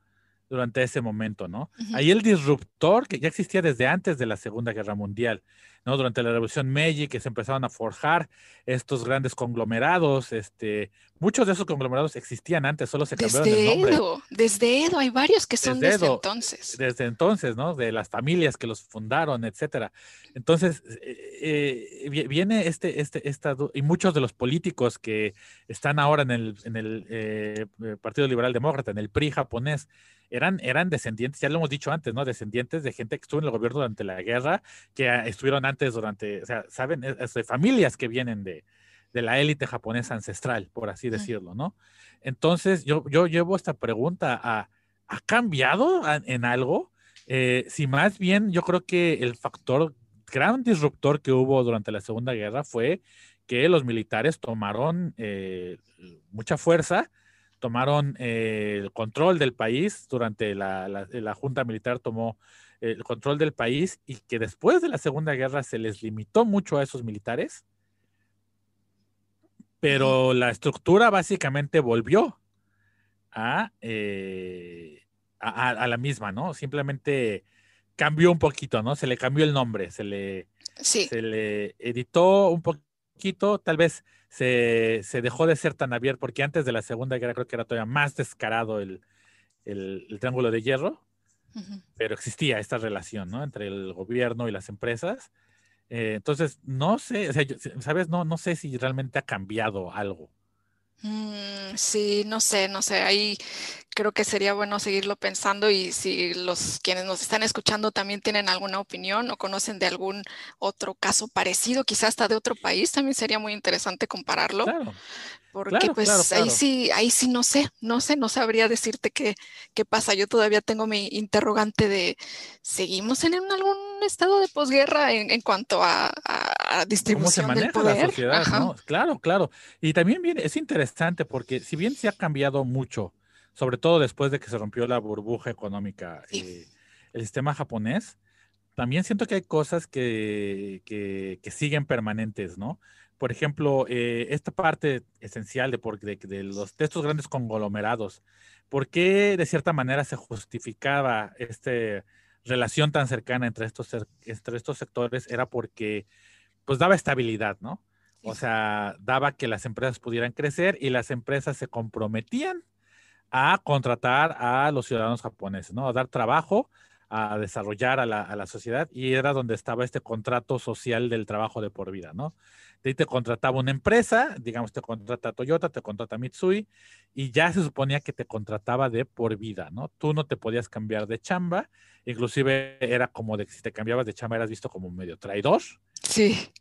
Speaker 1: durante ese momento, ¿no? Ahí el disruptor que ya existía desde antes de la Segunda Guerra Mundial, ¿no? Durante la Revolución Meiji, que se empezaron a forjar estos grandes conglomerados, este, muchos de esos conglomerados existían antes, solo se cambiaron
Speaker 2: desde
Speaker 1: nombre.
Speaker 2: Edo, desde Edo, hay varios que son desde, entonces.
Speaker 1: Desde entonces, ¿no? De las familias que los fundaron, etcétera. Entonces, eh, eh, viene este, este, esta, y muchos de los políticos que están ahora en el, en el eh, Partido Liberal Demócrata, en el PRI japonés, eran, eran descendientes, ya lo hemos dicho antes, ¿no? Descendientes de gente que estuvo en el gobierno durante la guerra, que estuvieron antes durante, o sea, saben, de familias que vienen de, de la élite japonesa ancestral, por así decirlo, ¿no? Entonces, yo, yo llevo esta pregunta a, ¿ha cambiado en algo? Eh, si más bien, yo creo que el factor, gran disruptor que hubo durante la Segunda Guerra fue que los militares tomaron eh, mucha fuerza, tomaron eh, el control del país durante la, la, Junta Militar tomó el control del país y que después de la Segunda Guerra se les limitó mucho a esos militares, pero la estructura básicamente volvió a, eh, a, la misma, ¿no? Simplemente cambió un poquito, ¿no? Se le cambió el nombre, se le, se le editó un poquito, tal vez se, dejó de ser tan abierto, porque antes de la Segunda Guerra creo que era todavía más descarado el, Triángulo de Hierro, pero existía esta relación, ¿no? Entre el gobierno y las empresas. Eh, entonces, no sé, ¿sabes? No, no sé si realmente ha cambiado algo.
Speaker 2: Mm, sí, no sé, no sé. Ahí creo que sería bueno seguirlo pensando y si los quienes nos están escuchando también tienen alguna opinión o conocen de algún otro caso parecido, quizás hasta de otro país, también sería muy interesante compararlo. Claro. Porque pues ahí sí, ahí sí no sé, no sé, no sabría decirte qué, qué pasa. Yo todavía tengo mi interrogante de, ¿seguimos en algún estado de posguerra en, cuanto a, distribución
Speaker 1: ¿Cómo se maneja la sociedad? Claro, claro. Y también viene, es interesante porque si bien se ha cambiado mucho, sobre todo después de que se rompió la burbuja económica, eh, el sistema japonés, también siento que hay cosas que, que, siguen permanentes, ¿no? Por ejemplo, eh, esta parte esencial de, de, de, los, de estos grandes conglomerados, ¿por qué de cierta manera se justificaba esta relación tan cercana entre estos, entre estos sectores? Era porque pues daba estabilidad, ¿no? O sea, daba que las empresas pudieran crecer y las empresas se comprometían a contratar a los ciudadanos japoneses, ¿no? A dar trabajo, a desarrollar a la, sociedad y era donde estaba este contrato social del trabajo de por vida, ¿no? De ahí te contrataba una empresa, digamos, te contrata Toyota, te contrata Mitsui y ya se suponía que te contrataba de por vida, ¿no? Tú no te podías cambiar de chamba, inclusive era como de que si te cambiabas de chamba eras visto como medio traidor.
Speaker 2: Sí.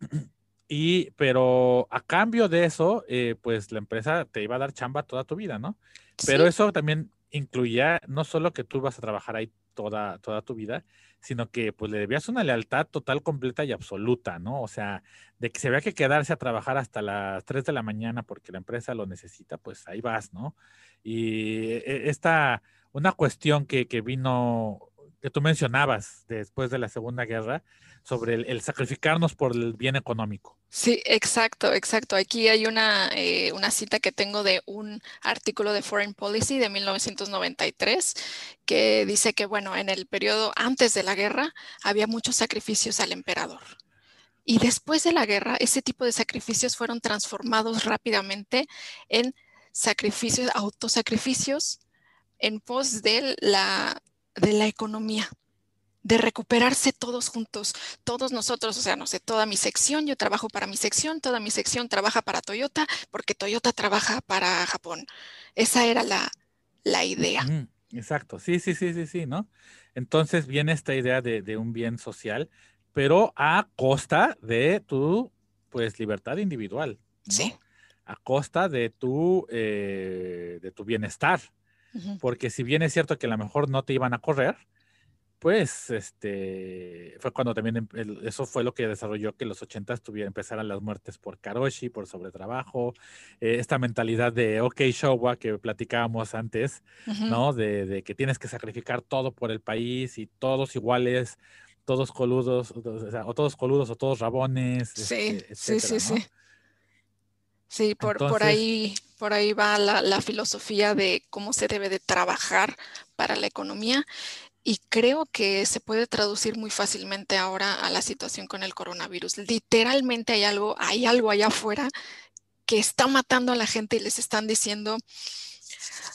Speaker 2: (clears throat)
Speaker 1: Y, pero a cambio de eso, eh, pues la empresa te iba a dar chamba toda tu vida, ¿no? Pero eso también incluía no solo que tú vas a trabajar ahí toda, toda tu vida, sino que pues le debías una lealtad total, completa y absoluta, ¿no? O sea, de que se había que quedarse a trabajar hasta las 3 de la mañana porque la empresa lo necesita, pues ahí vas, ¿no? Y e, esta, una cuestión que, que vino, que tú mencionabas después de la Segunda Guerra, sobre el, sacrificarnos por el bien económico.
Speaker 2: Sí, exacto, exacto. Aquí hay una, eh, una cita que tengo de un artículo de Foreign Policy de 1993 que dice que, bueno, en el periodo antes de la guerra había muchos sacrificios al emperador. Y después de la guerra, ese tipo de sacrificios fueron transformados rápidamente en sacrificios, autosacrificios en pos de la, de la economía de recuperarse todos juntos, todos nosotros, o sea, no sé, toda mi sección, yo trabajo para mi sección, toda mi sección trabaja para Toyota, porque Toyota trabaja para Japón. Esa era la, la idea.
Speaker 1: exacto, sí, sí, sí, sí, sí, ¿no? Entonces viene esta idea de, un bien social, pero a costa de tu, pues, libertad individual.
Speaker 2: Sí.
Speaker 1: A costa de tu, eh, de tu bienestar. Porque si bien es cierto que a lo mejor no te iban a correr, pues este fue cuando también em, eso fue lo que desarrolló que los 80 tuviera, empezaran las muertes por karoshi, por sobretrabajo, eh, esta mentalidad de ok Showa que platicábamos antes, ¿no? De, que tienes que sacrificar todo por el país y todos iguales, todos coludos, o, todos coludos o todos rabones.
Speaker 2: Sí, este, sí, sí, sí. Sí, por, por ahí, por ahí va la, la filosofía de cómo se debe de trabajar para la economía y creo que se puede traducir muy fácilmente ahora a la situación con el coronavirus. Literalmente hay algo, hay algo allá afuera que está matando a la gente y les están diciendo,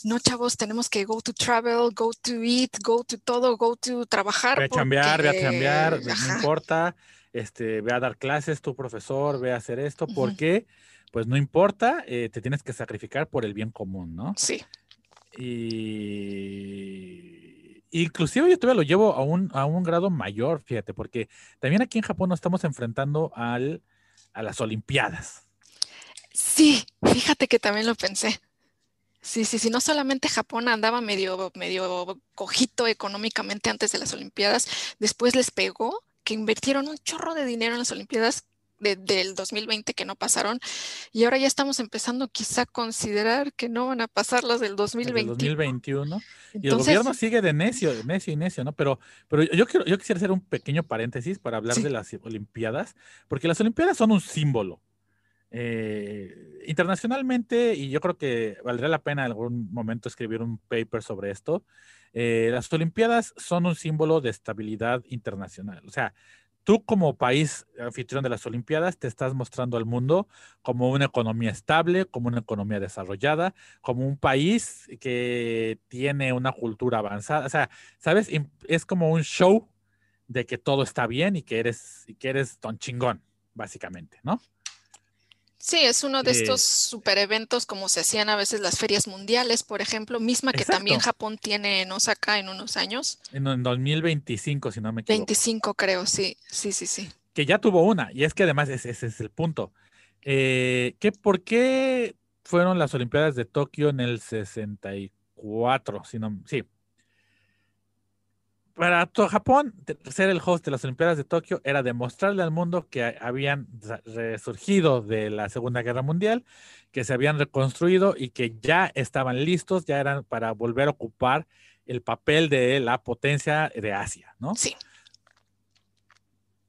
Speaker 2: no chavos, tenemos que go to travel, go to eat, go to todo, go to trabajar.
Speaker 1: Ve a chambear, ve a chambear, no importa, este, ve a dar clases, tu profesor, ve a hacer esto, porque pues no importa, eh, te tienes que sacrificar por el bien común, ¿no?
Speaker 2: Sí.
Speaker 1: Y inclusive yo todavía lo llevo a un, a un grado mayor, fíjate, porque también aquí en Japón nos estamos enfrentando al, a las Olimpiadas.
Speaker 2: Sí, fíjate que también lo pensé. Sí, sí, sí, no solamente Japón andaba medio, medio cojito económicamente antes de las Olimpiadas, después les pegó que invirtieron un chorro de dinero en las Olimpiadas del 2020 que no pasaron y ahora ya estamos empezando quizá a considerar que no van a pasar las del 2020.
Speaker 1: 2021 y el gobierno sigue de necio, de necio y necio, ¿no? Pero, pero yo, quiero, yo quisiera hacer un pequeño paréntesis para hablar de las Olimpiadas, porque las Olimpiadas son un símbolo. Eh, internacionalmente, y yo creo que valdría la pena en algún momento escribir un paper sobre esto, eh, las Olimpiadas son un símbolo de estabilidad internacional. O sea, tú como país anfitrión de las Olimpiadas te estás mostrando al mundo como una economía estable, como una economía desarrollada, como un país que tiene una cultura avanzada. O sea, ¿sabes? Es como un show de que todo está bien y que eres, y que eres don chingón, básicamente, ¿no?
Speaker 2: Sí, es uno de estos super eventos como se hacían a veces las ferias mundiales, por ejemplo, misma que también Japón tiene en Osaka en unos años.
Speaker 1: En, 2025, si no me equivoco.
Speaker 2: 25 creo, sí, sí, sí, sí.
Speaker 1: Que ya tuvo una, y es que además ese, es el punto. Eh, ¿Por qué fueron las Olimpiadas de Tokio en el 64? Si no, sí, para Japón, ser el host de las Olimpiadas de Tokio era demostrarle al mundo que habían resurgido de la Segunda Guerra Mundial, que se habían reconstruido y que ya estaban listos, ya eran para volver a ocupar el papel de la potencia de Asia, ¿no?
Speaker 2: Sí.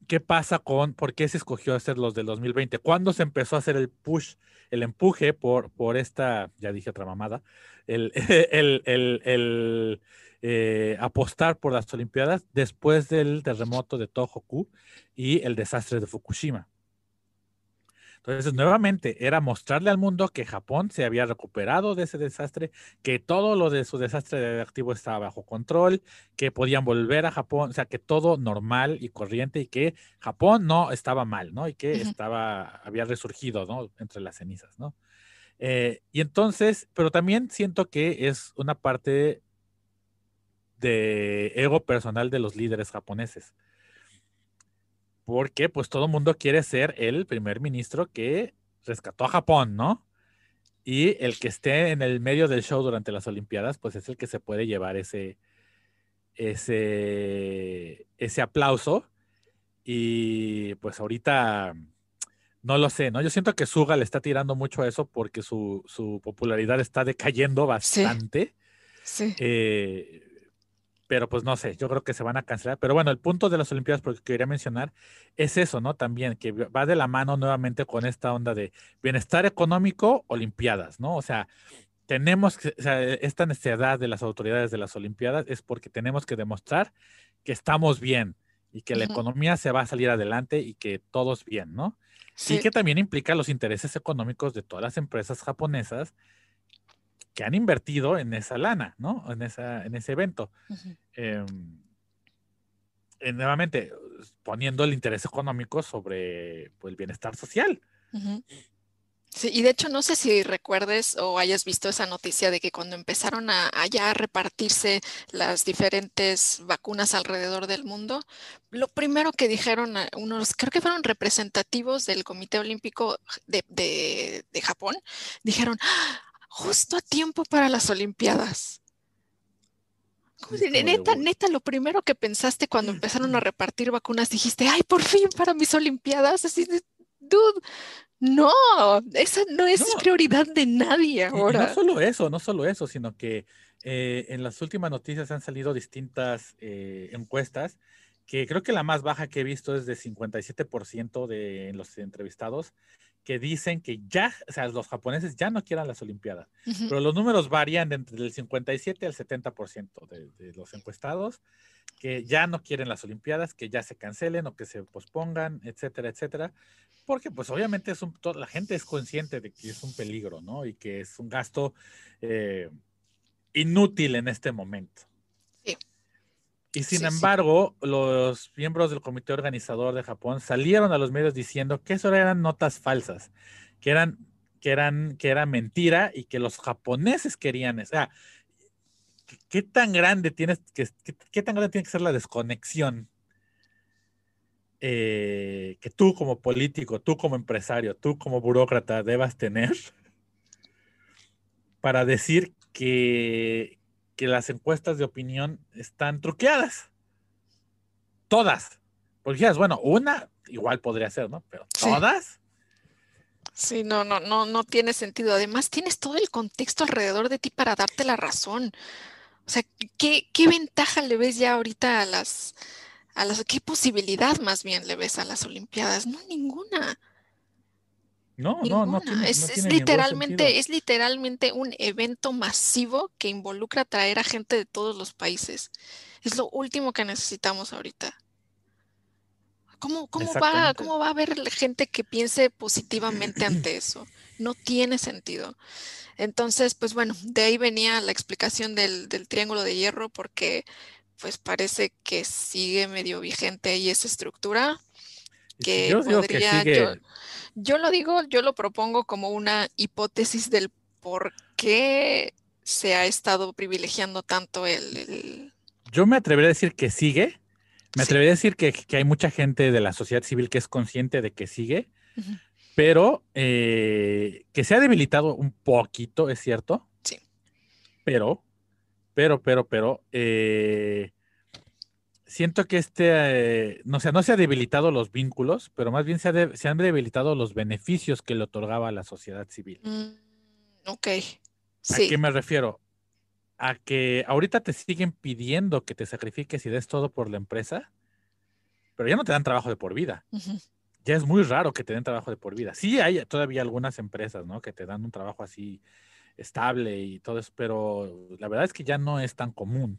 Speaker 1: ¿Qué pasa con, por qué se escogió hacer los del 2020? ¿Cuándo se empezó a hacer el push, el empuje por, por esta, ya dije otra mamada, el, (laughs) el, el eh, apostar por las Olimpiadas después del terremoto de Tohoku y el desastre de Fukushima. Entonces, nuevamente, era mostrarle al mundo que Japón se había recuperado de ese desastre, que todo lo de su desastre radioactivo estaba bajo control, que podían volver a Japón, o sea, que todo normal y corriente y que Japón no estaba mal, ¿no? Y que estaba, había resurgido, ¿no? Entre las cenizas, ¿no? Eh, y entonces, pero también siento que es una parte de ego personal de los líderes japoneses. Porque pues todo el mundo quiere ser el primer ministro que rescató a Japón, ¿no? Y el que esté en el medio del show durante las Olimpiadas, pues es el que se puede llevar ese, ese, ese aplauso. Y pues ahorita no lo sé, ¿no? Yo siento que Suga le está tirando mucho a eso porque su, popularidad está decayendo bastante.
Speaker 2: Sí.
Speaker 1: Eh, pero pues no sé, yo creo que se van a cancelar. Pero bueno, el punto de las Olimpiadas, porque quería mencionar, es eso, ¿no? También, que va de la mano nuevamente con esta onda de bienestar económico, Olimpiadas, ¿no? O sea, tenemos que, o sea, esta necesidad de las autoridades de las Olimpiadas es porque tenemos que demostrar que estamos bien y que la economía se va a salir adelante y que todos bien, ¿no? Sí. Y que también implica los intereses económicos de todas las empresas japonesas que han invertido en esa lana, ¿no? En, esa, en ese evento. Em, eh, nuevamente, poniendo el interés económico sobre pues, el bienestar social.
Speaker 2: Sí, y de hecho no sé si recuerdes o hayas visto esa noticia de que cuando empezaron a, a repartirse las diferentes vacunas alrededor del mundo, lo primero que dijeron unos, creo que fueron representativos del Comité Olímpico de, de, de Japón, dijeron, justo a tiempo para las Olimpiadas. neta, neta, lo primero que pensaste cuando empezaron a repartir vacunas, dijiste, ay, por fin para mis Olimpiadas. Así de, dude, no, esa no es prioridad de nadie ahora.
Speaker 1: no solo eso, no solo eso, sino que eh, en las últimas noticias han salido distintas eh, encuestas que creo que la más baja que he visto es de 57% de los entrevistados que dicen que ya, o sea, los japoneses ya no quieran las Olimpiadas, pero los números varían entre el 57 al 70% de, de los encuestados que ya no quieren las Olimpiadas, que ya se cancelen o que se pospongan, etcétera, etcétera, porque pues obviamente es un, la gente es consciente de que es un peligro, ¿no? Y que es un gasto eh, inútil en este momento. Sí. Y sin embargo, los miembros del comité organizador de Japón salieron a los medios diciendo que eso eran notas falsas, que eran, que eran, que era mentira y que los japoneses querían, o sea, ¿qué tan grande tienes que, qué, tan grande tiene que ser la desconexión eh, que tú como político, tú como empresario, tú como burócrata debas tener (laughs) para decir que, que las encuestas de opinión están truqueadas? Todas. Porque ya bueno, una igual podría ser, ¿no? Pero todas.
Speaker 2: Sí, no, no, no, no tiene sentido. Además, tienes todo el contexto alrededor de ti para darte la razón. O sea, ¿qué, ventaja le ves ya ahorita a las, a las, qué posibilidad más bien le ves a las Olimpiadas? No, ninguna.
Speaker 1: No, no, no.
Speaker 2: es, literalmente, es literalmente un evento masivo que involucra traer a gente de todos los países. Es lo último que necesitamos ahorita. ¿Cómo, cómo, va, ¿Cómo va a haber gente que piense positivamente ante eso? No tiene sentido. Entonces, pues bueno, de ahí venía la explicación del, triángulo de hierro porque pues parece que sigue medio vigente ahí esa estructura que yo podría, yo, lo digo, yo lo propongo como una hipótesis del por qué se ha estado privilegiando tanto el...
Speaker 1: Yo me atrevería a decir que sigue, me atrevería a decir que, hay mucha gente de la sociedad civil que es consciente de que sigue, pero eh, que se ha debilitado un poquito, es cierto.
Speaker 2: Sí.
Speaker 1: Pero, pero, pero, pero, eh, siento que este, eh, no, sé, no se ha debilitado los vínculos, pero más bien se, han debilitado los beneficios que le otorgaba a la sociedad civil. Mm,
Speaker 2: ok.
Speaker 1: Sí. ¿A qué me refiero? A que ahorita te siguen pidiendo que te sacrifiques y des todo por la empresa, pero ya no te dan trabajo de por vida ya es muy raro que te den trabajo de por vida. Sí hay todavía algunas empresas, ¿no? Que te dan un trabajo así estable y todo eso, pero la verdad es que ya no es tan común,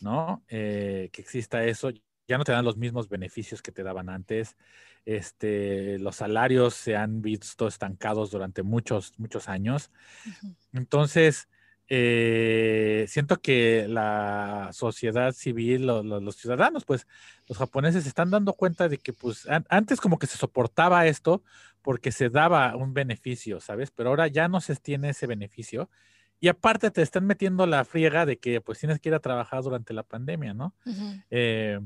Speaker 1: ¿no? Eh, que exista eso. Ya no te dan los mismos beneficios que te daban antes. Este, los salarios se han visto estancados durante muchos, muchos años. Entonces, eh, siento que la sociedad civil, los ciudadanos, pues los japoneses se están dando cuenta de que pues antes como que se soportaba esto porque se daba un beneficio, ¿sabes? Pero ahora ya no se tiene ese beneficio. Y aparte te están metiendo la friega de que pues tienes que ir a trabajar durante la pandemia, ¿no? Eh,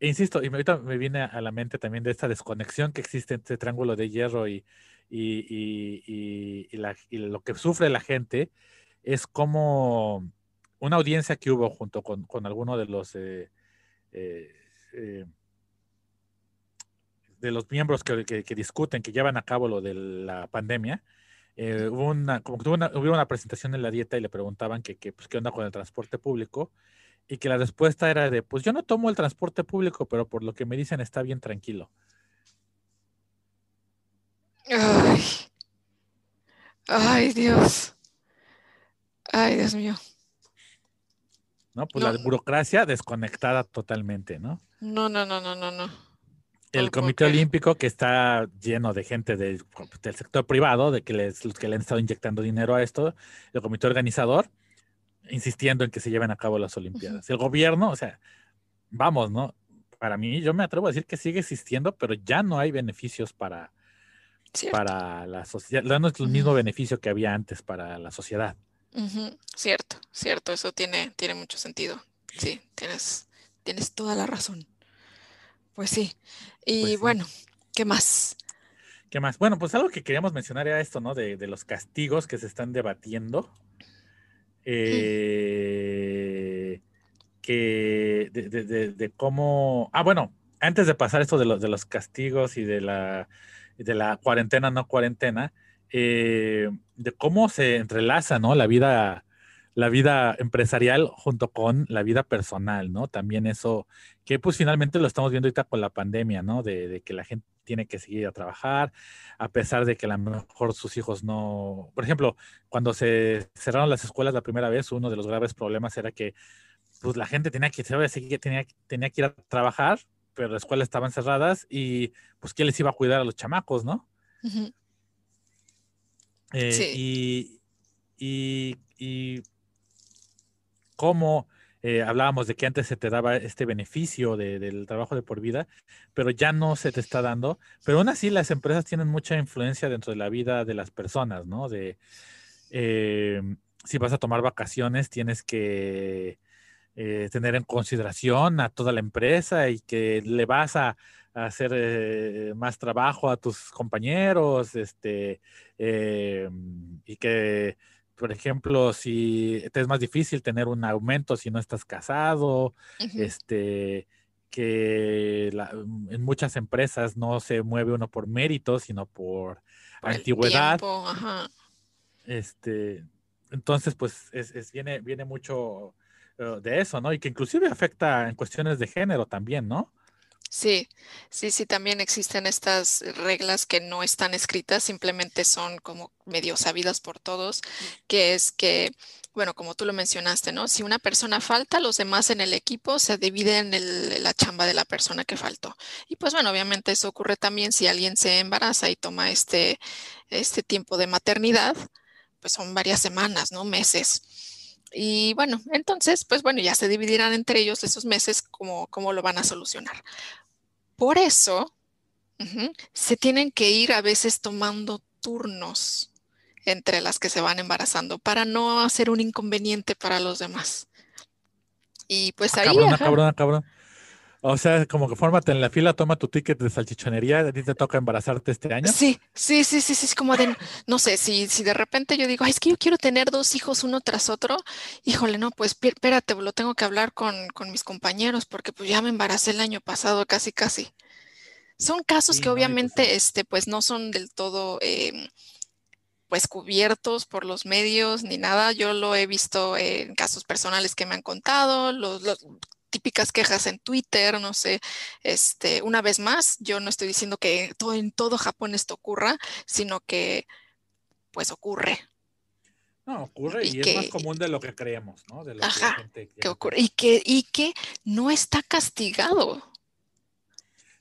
Speaker 1: e insisto, y ahorita me viene a la mente también de esta desconexión que existe entre este triángulo de hierro y, y, y lo que sufre la gente es como una audiencia que hubo junto con, con alguno de los eh, eh, eh, de los miembros que, discuten, que llevan a cabo lo de la pandemia. Hubo una, como que una, hubo una presentación en la dieta y le preguntaban que, pues, qué onda con el transporte público y que la respuesta era de, pues yo no tomo el transporte público, pero por lo que me dicen está bien tranquilo.
Speaker 2: Ay, ay Dios. Ay, Dios mío.
Speaker 1: ¿No? Pues la burocracia desconectada totalmente, ¿no?
Speaker 2: No, no, no, no, no, no.
Speaker 1: El Comité Olímpico que está lleno de gente del sector privado, de que les, que le han estado inyectando dinero a esto, el comité organizador, insistiendo en que se lleven a cabo las Olimpiadas. El gobierno, o sea, vamos, ¿no? Para mí, yo me atrevo a decir que sigue existiendo, pero ya no hay beneficios para, para la sociedad. No es el mismo beneficio que había antes para la sociedad.
Speaker 2: Cierto, cierto, eso tiene, tiene mucho sentido. Sí, tienes, tienes toda la razón. Pues sí. Y pues bueno, ¿qué más?
Speaker 1: ¿Qué más? Bueno, pues algo que queríamos mencionar era esto, ¿no? De, los castigos que se están debatiendo. Eh, que de, cómo. Ah, bueno, antes de pasar esto de los, de los castigos y de la, de la cuarentena, no cuarentena, eh, de cómo se entrelaza, ¿no? La vida, la vida empresarial junto con la vida personal, ¿no? También eso, que pues finalmente lo estamos viendo ahorita con la pandemia, ¿no? De, que la gente tiene que seguir a trabajar, a pesar de que a lo mejor sus hijos no, por ejemplo, cuando se cerraron las escuelas la primera vez, uno de los graves problemas era que pues la gente tenía que, tenía, tenía que ir a trabajar, pero las escuelas estaban cerradas y pues quién les iba a cuidar a los chamacos, ¿no? Eh, sí. y, y, cómo eh, hablábamos de que antes se te daba este beneficio del trabajo de por vida, pero ya no se te está dando. Pero aún así las empresas tienen mucha influencia dentro de la vida de las personas, ¿no? De eh, si vas a tomar vacaciones, tienes que eh, tener en consideración a toda la empresa y que le vas a, hacer eh, más trabajo a tus compañeros, este, y que, por ejemplo, si te es más difícil tener un aumento si no estás casado, este, que en muchas empresas no se mueve uno por mérito, sino por, antigüedad. Este, entonces, pues, es, viene, viene mucho eh, de eso, ¿no? Y que inclusive afecta en cuestiones de género también, ¿no?
Speaker 2: Sí, sí, sí, también existen estas reglas que no están escritas, simplemente son como medio sabidas por todos, que es que, bueno, como tú lo mencionaste, ¿no? Si una persona falta, los demás en el equipo se dividen en la chamba de la persona que faltó. Y pues bueno, obviamente eso ocurre también si alguien se embaraza y toma este, este tiempo de maternidad, pues son varias semanas, ¿no? Meses. Y bueno, entonces, pues bueno, ya se dividirán entre ellos esos meses cómo, cómo lo van a solucionar. Por eso, se tienen que ir a veces tomando turnos entre las que se van embarazando para no hacer un inconveniente para los demás. Y pues ah, ahí...
Speaker 1: Cabrona, cabrona, cabrona. O sea, como que fórmate en la fila, toma tu ticket de salchichonería, a ti te toca embarazarte este año.
Speaker 2: Sí, sí, sí, sí, sí, es como de, no sé, si, si de repente yo digo, Ay, es que yo quiero tener dos hijos uno tras otro, híjole, no, pues espérate, lo tengo que hablar con, mis compañeros porque pues ya me embaracé el año pasado, casi, casi. Son casos que obviamente, este, pues no son del todo, em, pues cubiertos por los medios ni nada. Yo lo he visto en casos personales que me han contado, los, los típicas quejas en Twitter, no sé, este, una vez más, yo no estoy diciendo que todo, en todo Japón esto ocurra, sino que pues ocurre.
Speaker 1: No, ocurre y, es más común de lo que creemos, ¿no? De lo que,
Speaker 2: que ocurre y que, y que no está castigado.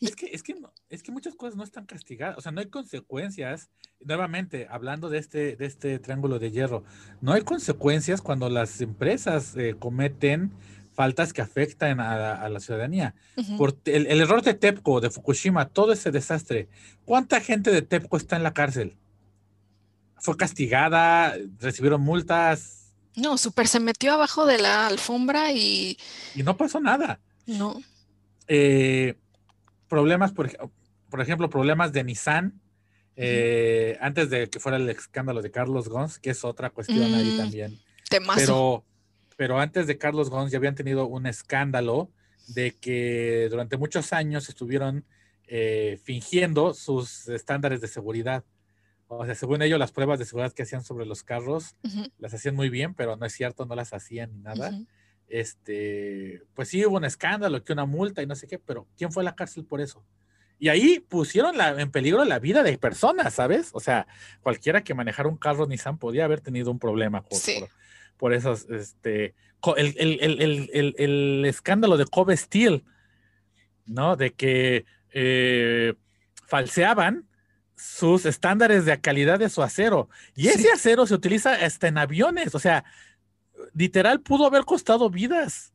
Speaker 1: Es que, es, que es que muchas cosas no están castigadas, o sea, no hay consecuencias. Nuevamente, hablando de este, de este triángulo de hierro, no hay consecuencias cuando las empresas eh, cometen faltas que afectan a, la ciudadanía. Por el, error de TEPCO, de Fukushima, todo ese desastre. ¿Cuánta gente de TEPCO está en la cárcel? ¿Fue castigada? ¿Recibieron multas?
Speaker 2: No, super se metió abajo de la alfombra y...
Speaker 1: Y no pasó nada.
Speaker 2: No.
Speaker 1: Eh, problemas, por, por, ejemplo, problemas de Nissan. Eh, antes de que fuera el escándalo de Carlos Gons, que es otra cuestión ahí mm, también.
Speaker 2: Temazo.
Speaker 1: Pero pero antes de Carlos Gons ya habían tenido un escándalo de que durante muchos años estuvieron eh, fingiendo sus estándares de seguridad. O sea, según ellos, las pruebas de seguridad que hacían sobre los carros las hacían muy bien, pero no es cierto, no las hacían ni nada. Este, pues sí hubo un escándalo, que una multa y no sé qué, pero ¿quién fue a la cárcel por eso? Y ahí pusieron en peligro la vida de personas, ¿sabes? O sea, cualquiera que manejara un carro Nissan podía haber tenido un problema por, por esos, este, el, escándalo de Kobe Steel, ¿no? De que eh, falseaban sus estándares de calidad de su acero. Y ese acero se utiliza hasta en aviones, o sea, literal pudo haber costado vidas.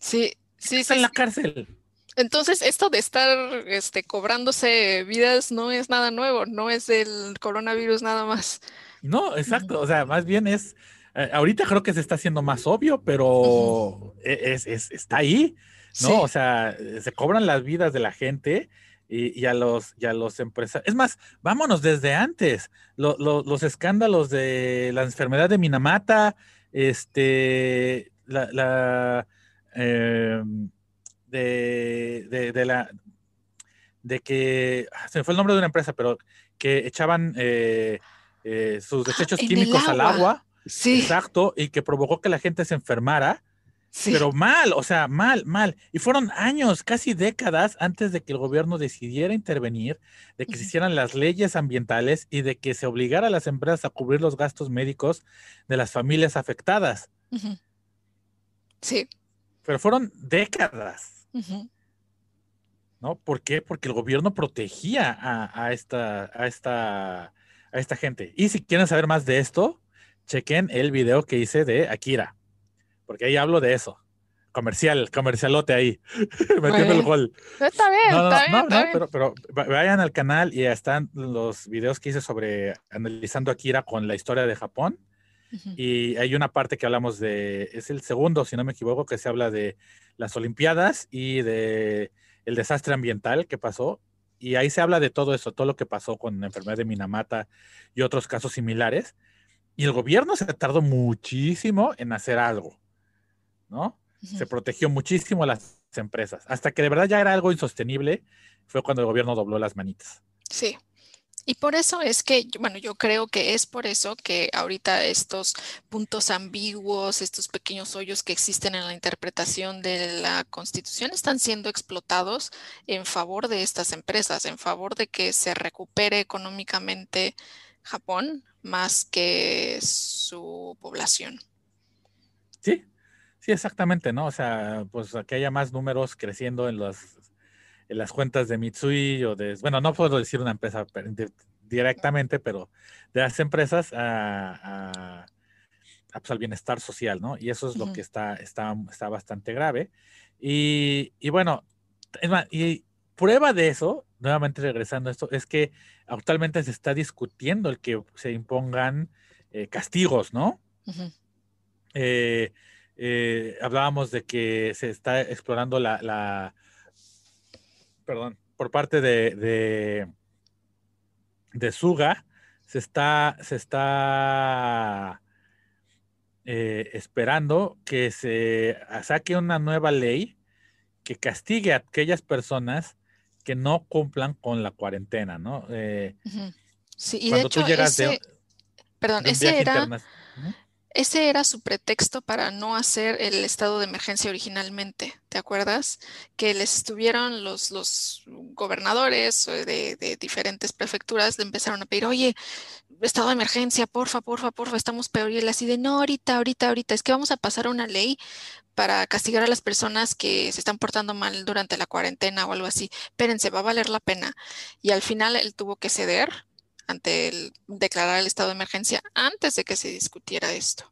Speaker 2: Sí, sí,
Speaker 1: Está en la cárcel.
Speaker 2: Entonces, esto de estar este, cobrándose vidas no es nada nuevo, no es el coronavirus nada más.
Speaker 1: No, exacto. O sea, más bien es. Eh, ahorita creo que se está haciendo más obvio, pero e, es, está ahí, ¿no? O sea, se cobran las vidas de la gente y, a los y a los empresarios. Es más, vámonos desde antes. los escándalos de la enfermedad de Minamata, este, la, em, de, de, la de que ah, se me fue el nombre de una empresa, pero que echaban eh, eh, sus desechos químicos al agua.
Speaker 2: Sí.
Speaker 1: Exacto, y que provocó que la gente se enfermara. Pero mal, o sea, mal, mal. Y fueron años, casi décadas antes de que el gobierno decidiera intervenir, de que se hicieran las leyes ambientales y de que se obligara a las empresas a cubrir los gastos médicos de las familias afectadas.
Speaker 2: Sí.
Speaker 1: Pero fueron décadas. ¿No? ¿Por qué? Porque el gobierno protegía a, esta, a, esta, a esta gente. Y si quieren saber más de esto, chequen el video que hice de Akira porque ahí hablo de eso. Comercial, comercialote ahí, (laughs) metiendo el gol.
Speaker 2: Está bien, está bien. No,
Speaker 1: Pero, pero vayan al canal y están los videos que hice sobre analizando Akira con la historia de Japón. Y hay una parte que hablamos de, es el segundo, si no me equivoco, que se habla de las Olimpiadas y de el desastre ambiental que pasó. Y ahí se habla de todo eso, todo lo que pasó con la enfermedad de Minamata y otros casos similares. Y el gobierno se tardó muchísimo en hacer algo. ¿no? Se protegió muchísimo a las empresas. Hasta que de verdad ya era algo insostenible, fue cuando el gobierno dobló las manitas.
Speaker 2: Sí. Y por eso es que, bueno, yo creo que es por eso que ahorita estos puntos ambiguos, estos pequeños hoyos que existen en la interpretación de la Constitución están siendo explotados en favor de estas empresas, en favor de que se recupere económicamente Japón más que su población.
Speaker 1: Sí, Sí, exactamente, ¿no? O sea, pues que haya más números creciendo en, los, en las cuentas de Mitsui o de, bueno, no puedo decir una empresa directamente, pero de las empresas a, pues, al bienestar social, ¿no? Y eso es lo que está, está, está bastante grave. Y, y bueno, y prueba de eso, nuevamente regresando a esto, es que actualmente se está discutiendo el que se impongan eh, castigos, ¿no? eh, eh, hablábamos de que se está explorando la, perdón, por parte de, de, Suga, se está, se está eh, esperando que se saque una nueva ley que castigue a aquellas personas que no cumplan con la cuarentena, ¿no?
Speaker 2: Eh, sí, y de hecho, perdón, ese era, ese era su pretexto para no hacer el estado de emergencia originalmente, ¿te acuerdas? Que les estuvieron los, los gobernadores eh, de, diferentes prefecturas, le empezaron a pedir, oye, estado de emergencia, porfa, porfa, porfa, estamos peor. Y él así de, no, ahorita, ahorita, ahorita, es que vamos a pasar una ley para castigar a las personas que se están portando mal durante la cuarentena o algo así. Espérense, va a valer la pena. Y al final él tuvo que ceder ante el declarar el estado de emergencia antes de que se discutiera esto.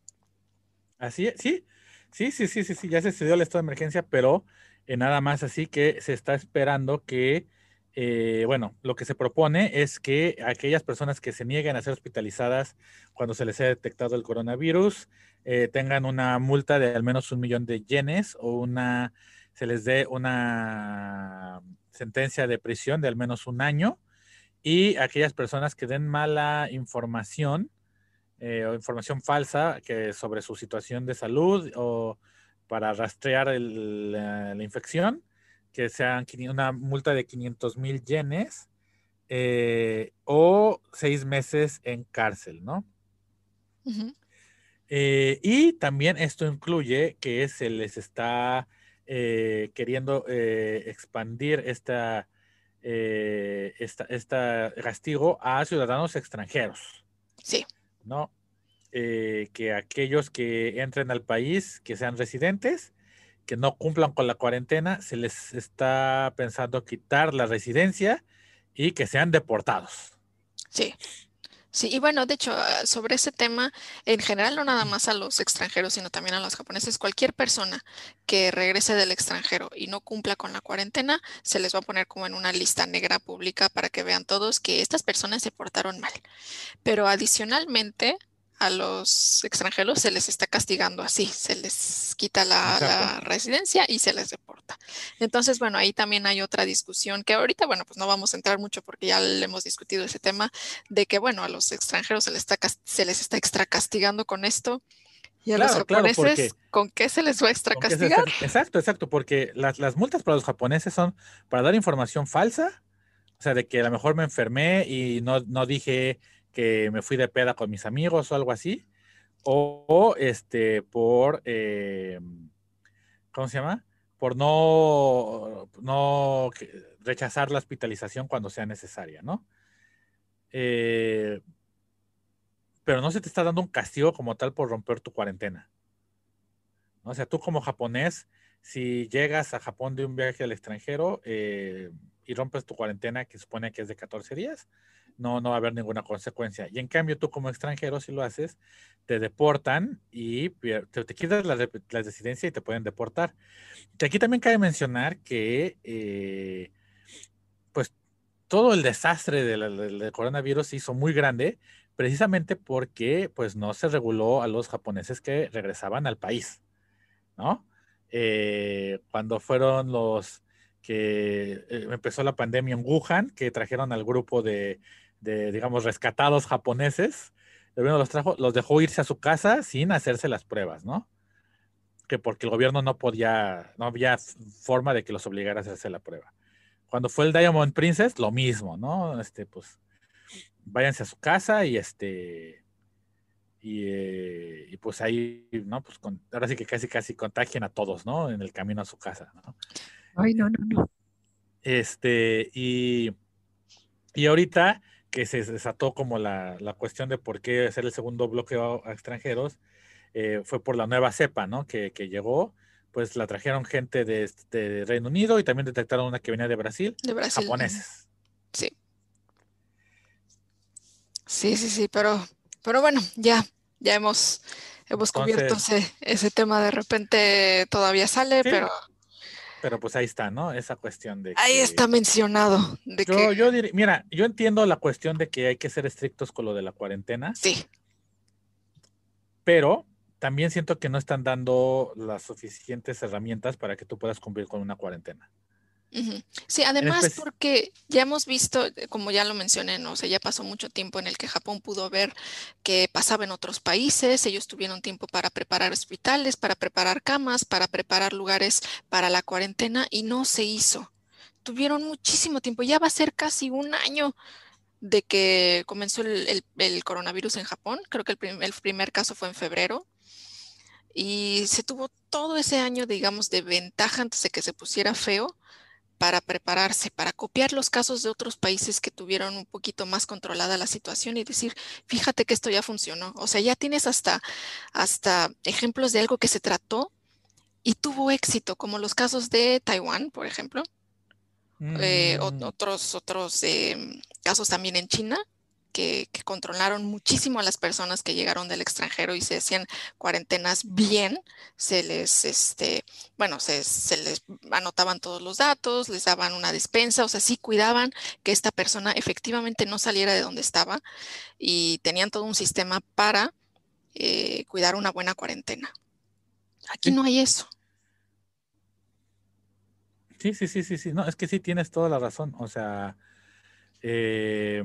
Speaker 1: Así es, sí, sí, sí, sí, sí, sí, ya se dio el estado de emergencia, pero eh, nada más así que se está esperando que, eh, bueno, lo que se propone es que aquellas personas que se nieguen a ser hospitalizadas cuando se les haya detectado el coronavirus eh, tengan una multa de al menos un millón de yenes o una, se les dé una sentencia de prisión de al menos un año y aquellas personas que den mala información eh, o información falsa que sobre su situación de salud o para rastrear la, infección, que sean una multa de 500 mil yenes eh, o seis meses en cárcel, ¿no? Eh, y también esto incluye que se les está queriendo expandir esta eh, esta, castigo a ciudadanos extranjeros.
Speaker 2: Sí.
Speaker 1: ¿No? Eh, que aquellos que entren al país, que sean residentes, que no cumplan con la cuarentena, se les está pensando quitar la residencia y que sean deportados.
Speaker 2: Sí. Sí, y bueno, de hecho, ah, sobre ese tema, en general, no nada más a los extranjeros, sino también a los japoneses, cualquier persona que regrese del extranjero y no cumpla con la cuarentena, se les va a poner como en una lista negra pública para que vean todos que estas personas se portaron mal. Pero adicionalmente, a los extranjeros se les está castigando así, se les quita la, residencia y se les deporta. Entonces, bueno, ahí también hay otra discusión que ahorita, bueno, pues no vamos a entrar mucho porque ya le hemos discutido ese tema de que, bueno, a los extranjeros se les está, se les está extra castigando con esto. Y a los japoneses, ¿con qué se les va a extra castigar?
Speaker 1: exacto, exacto, porque las, las multas para los japoneses son para dar información falsa, o sea, de que a lo mejor me enfermé y no, no dije que me fui de peda con mis amigos o algo así, o, este, por, eh, ¿cómo se llama? Por no, no rechazar la hospitalización cuando sea necesaria, ¿no? Eh, pero no se te está dando un castigo como tal por romper tu cuarentena. O sea, tú como japonés, si llegas a Japón de un viaje al extranjero eh, y rompes tu cuarentena, que supone que es de 14 días, no, no va a haber ninguna consecuencia. Y en cambio, tú como extranjero, si lo haces, te deportan y te, quitas la, residencia y te pueden deportar. Y aquí también cabe mencionar que, eh, pues, todo el desastre del, coronavirus se hizo muy grande precisamente porque, pues, no se reguló a los japoneses que regresaban al país, ¿no? Eh, cuando fueron los que eh, empezó la pandemia en Wuhan, que trajeron al grupo de de, digamos, rescatados japoneses, el gobierno los trajo, los dejó irse a su casa sin hacerse las pruebas, ¿no? Que porque el gobierno no podía, no había forma de que los obligara a hacerse la prueba. Cuando fue el Diamond Princess, lo mismo, ¿no? Este, pues, váyanse a su casa y este, y, eh, pues ahí, ¿no? Pues ahora sí que casi, casi contagien a todos, ¿no? En el camino a su casa, ¿no?
Speaker 2: Ay, no, no, no.
Speaker 1: Este, y, y ahorita que se desató como la, cuestión de por qué hacer el segundo bloqueo a extranjeros, eh, fue por la nueva cepa, ¿no? Que, llegó, pues la trajeron gente de, de, Reino Unido y también detectaron una que venía de Brasil,
Speaker 2: de Brasil
Speaker 1: japoneses.
Speaker 2: Sí. Sí, sí, sí, pero, pero bueno, ya, ya hemos, hemos cubierto ese, tema, de repente todavía sale, pero
Speaker 1: pero pues ahí está, ¿no? Esa cuestión de...
Speaker 2: Ahí está mencionado. De
Speaker 1: yo, que... yo diría, mira, yo entiendo la cuestión de que hay que ser estrictos con lo de la cuarentena.
Speaker 2: Sí.
Speaker 1: Pero también siento que no están dando las suficientes herramientas para que tú puedas cumplir con una cuarentena.
Speaker 2: Sí, además porque ya hemos visto, eh, como ya lo mencioné, ¿no? o sea, ya pasó mucho tiempo en el que Japón pudo ver que pasaba en otros países, ellos tuvieron tiempo para preparar hospitales, para preparar camas, para preparar lugares para la cuarentena y no se hizo. Tuvieron muchísimo tiempo, ya va a ser casi un año de que comenzó el, coronavirus en Japón, creo que el, el primer caso fue en febrero, y se tuvo todo ese año, digamos, de ventaja antes de que se pusiera feo para prepararse, para copiar los casos de otros países que tuvieron un poquito más controlada la situación y decir, fíjate que esto ya funcionó. O sea, ya tienes hasta, hasta ejemplos de algo que se trató y tuvo éxito, como los casos de Taiwán, por ejemplo, eh, mm. otros, otros em, casos también en China, que, controlaron muchísimo a las personas que llegaron del extranjero y se hacían cuarentenas bien, se les, este, bueno, se, les anotaban todos los datos, les daban una despensa, o sea, sí cuidaban que esta persona efectivamente no saliera de donde estaba y tenían todo un sistema para eh, cuidar una buena cuarentena. Aquí no hay eso.
Speaker 1: Sí, sí, sí, sí, sí. No, es que sí tienes toda la razón. O sea, eh,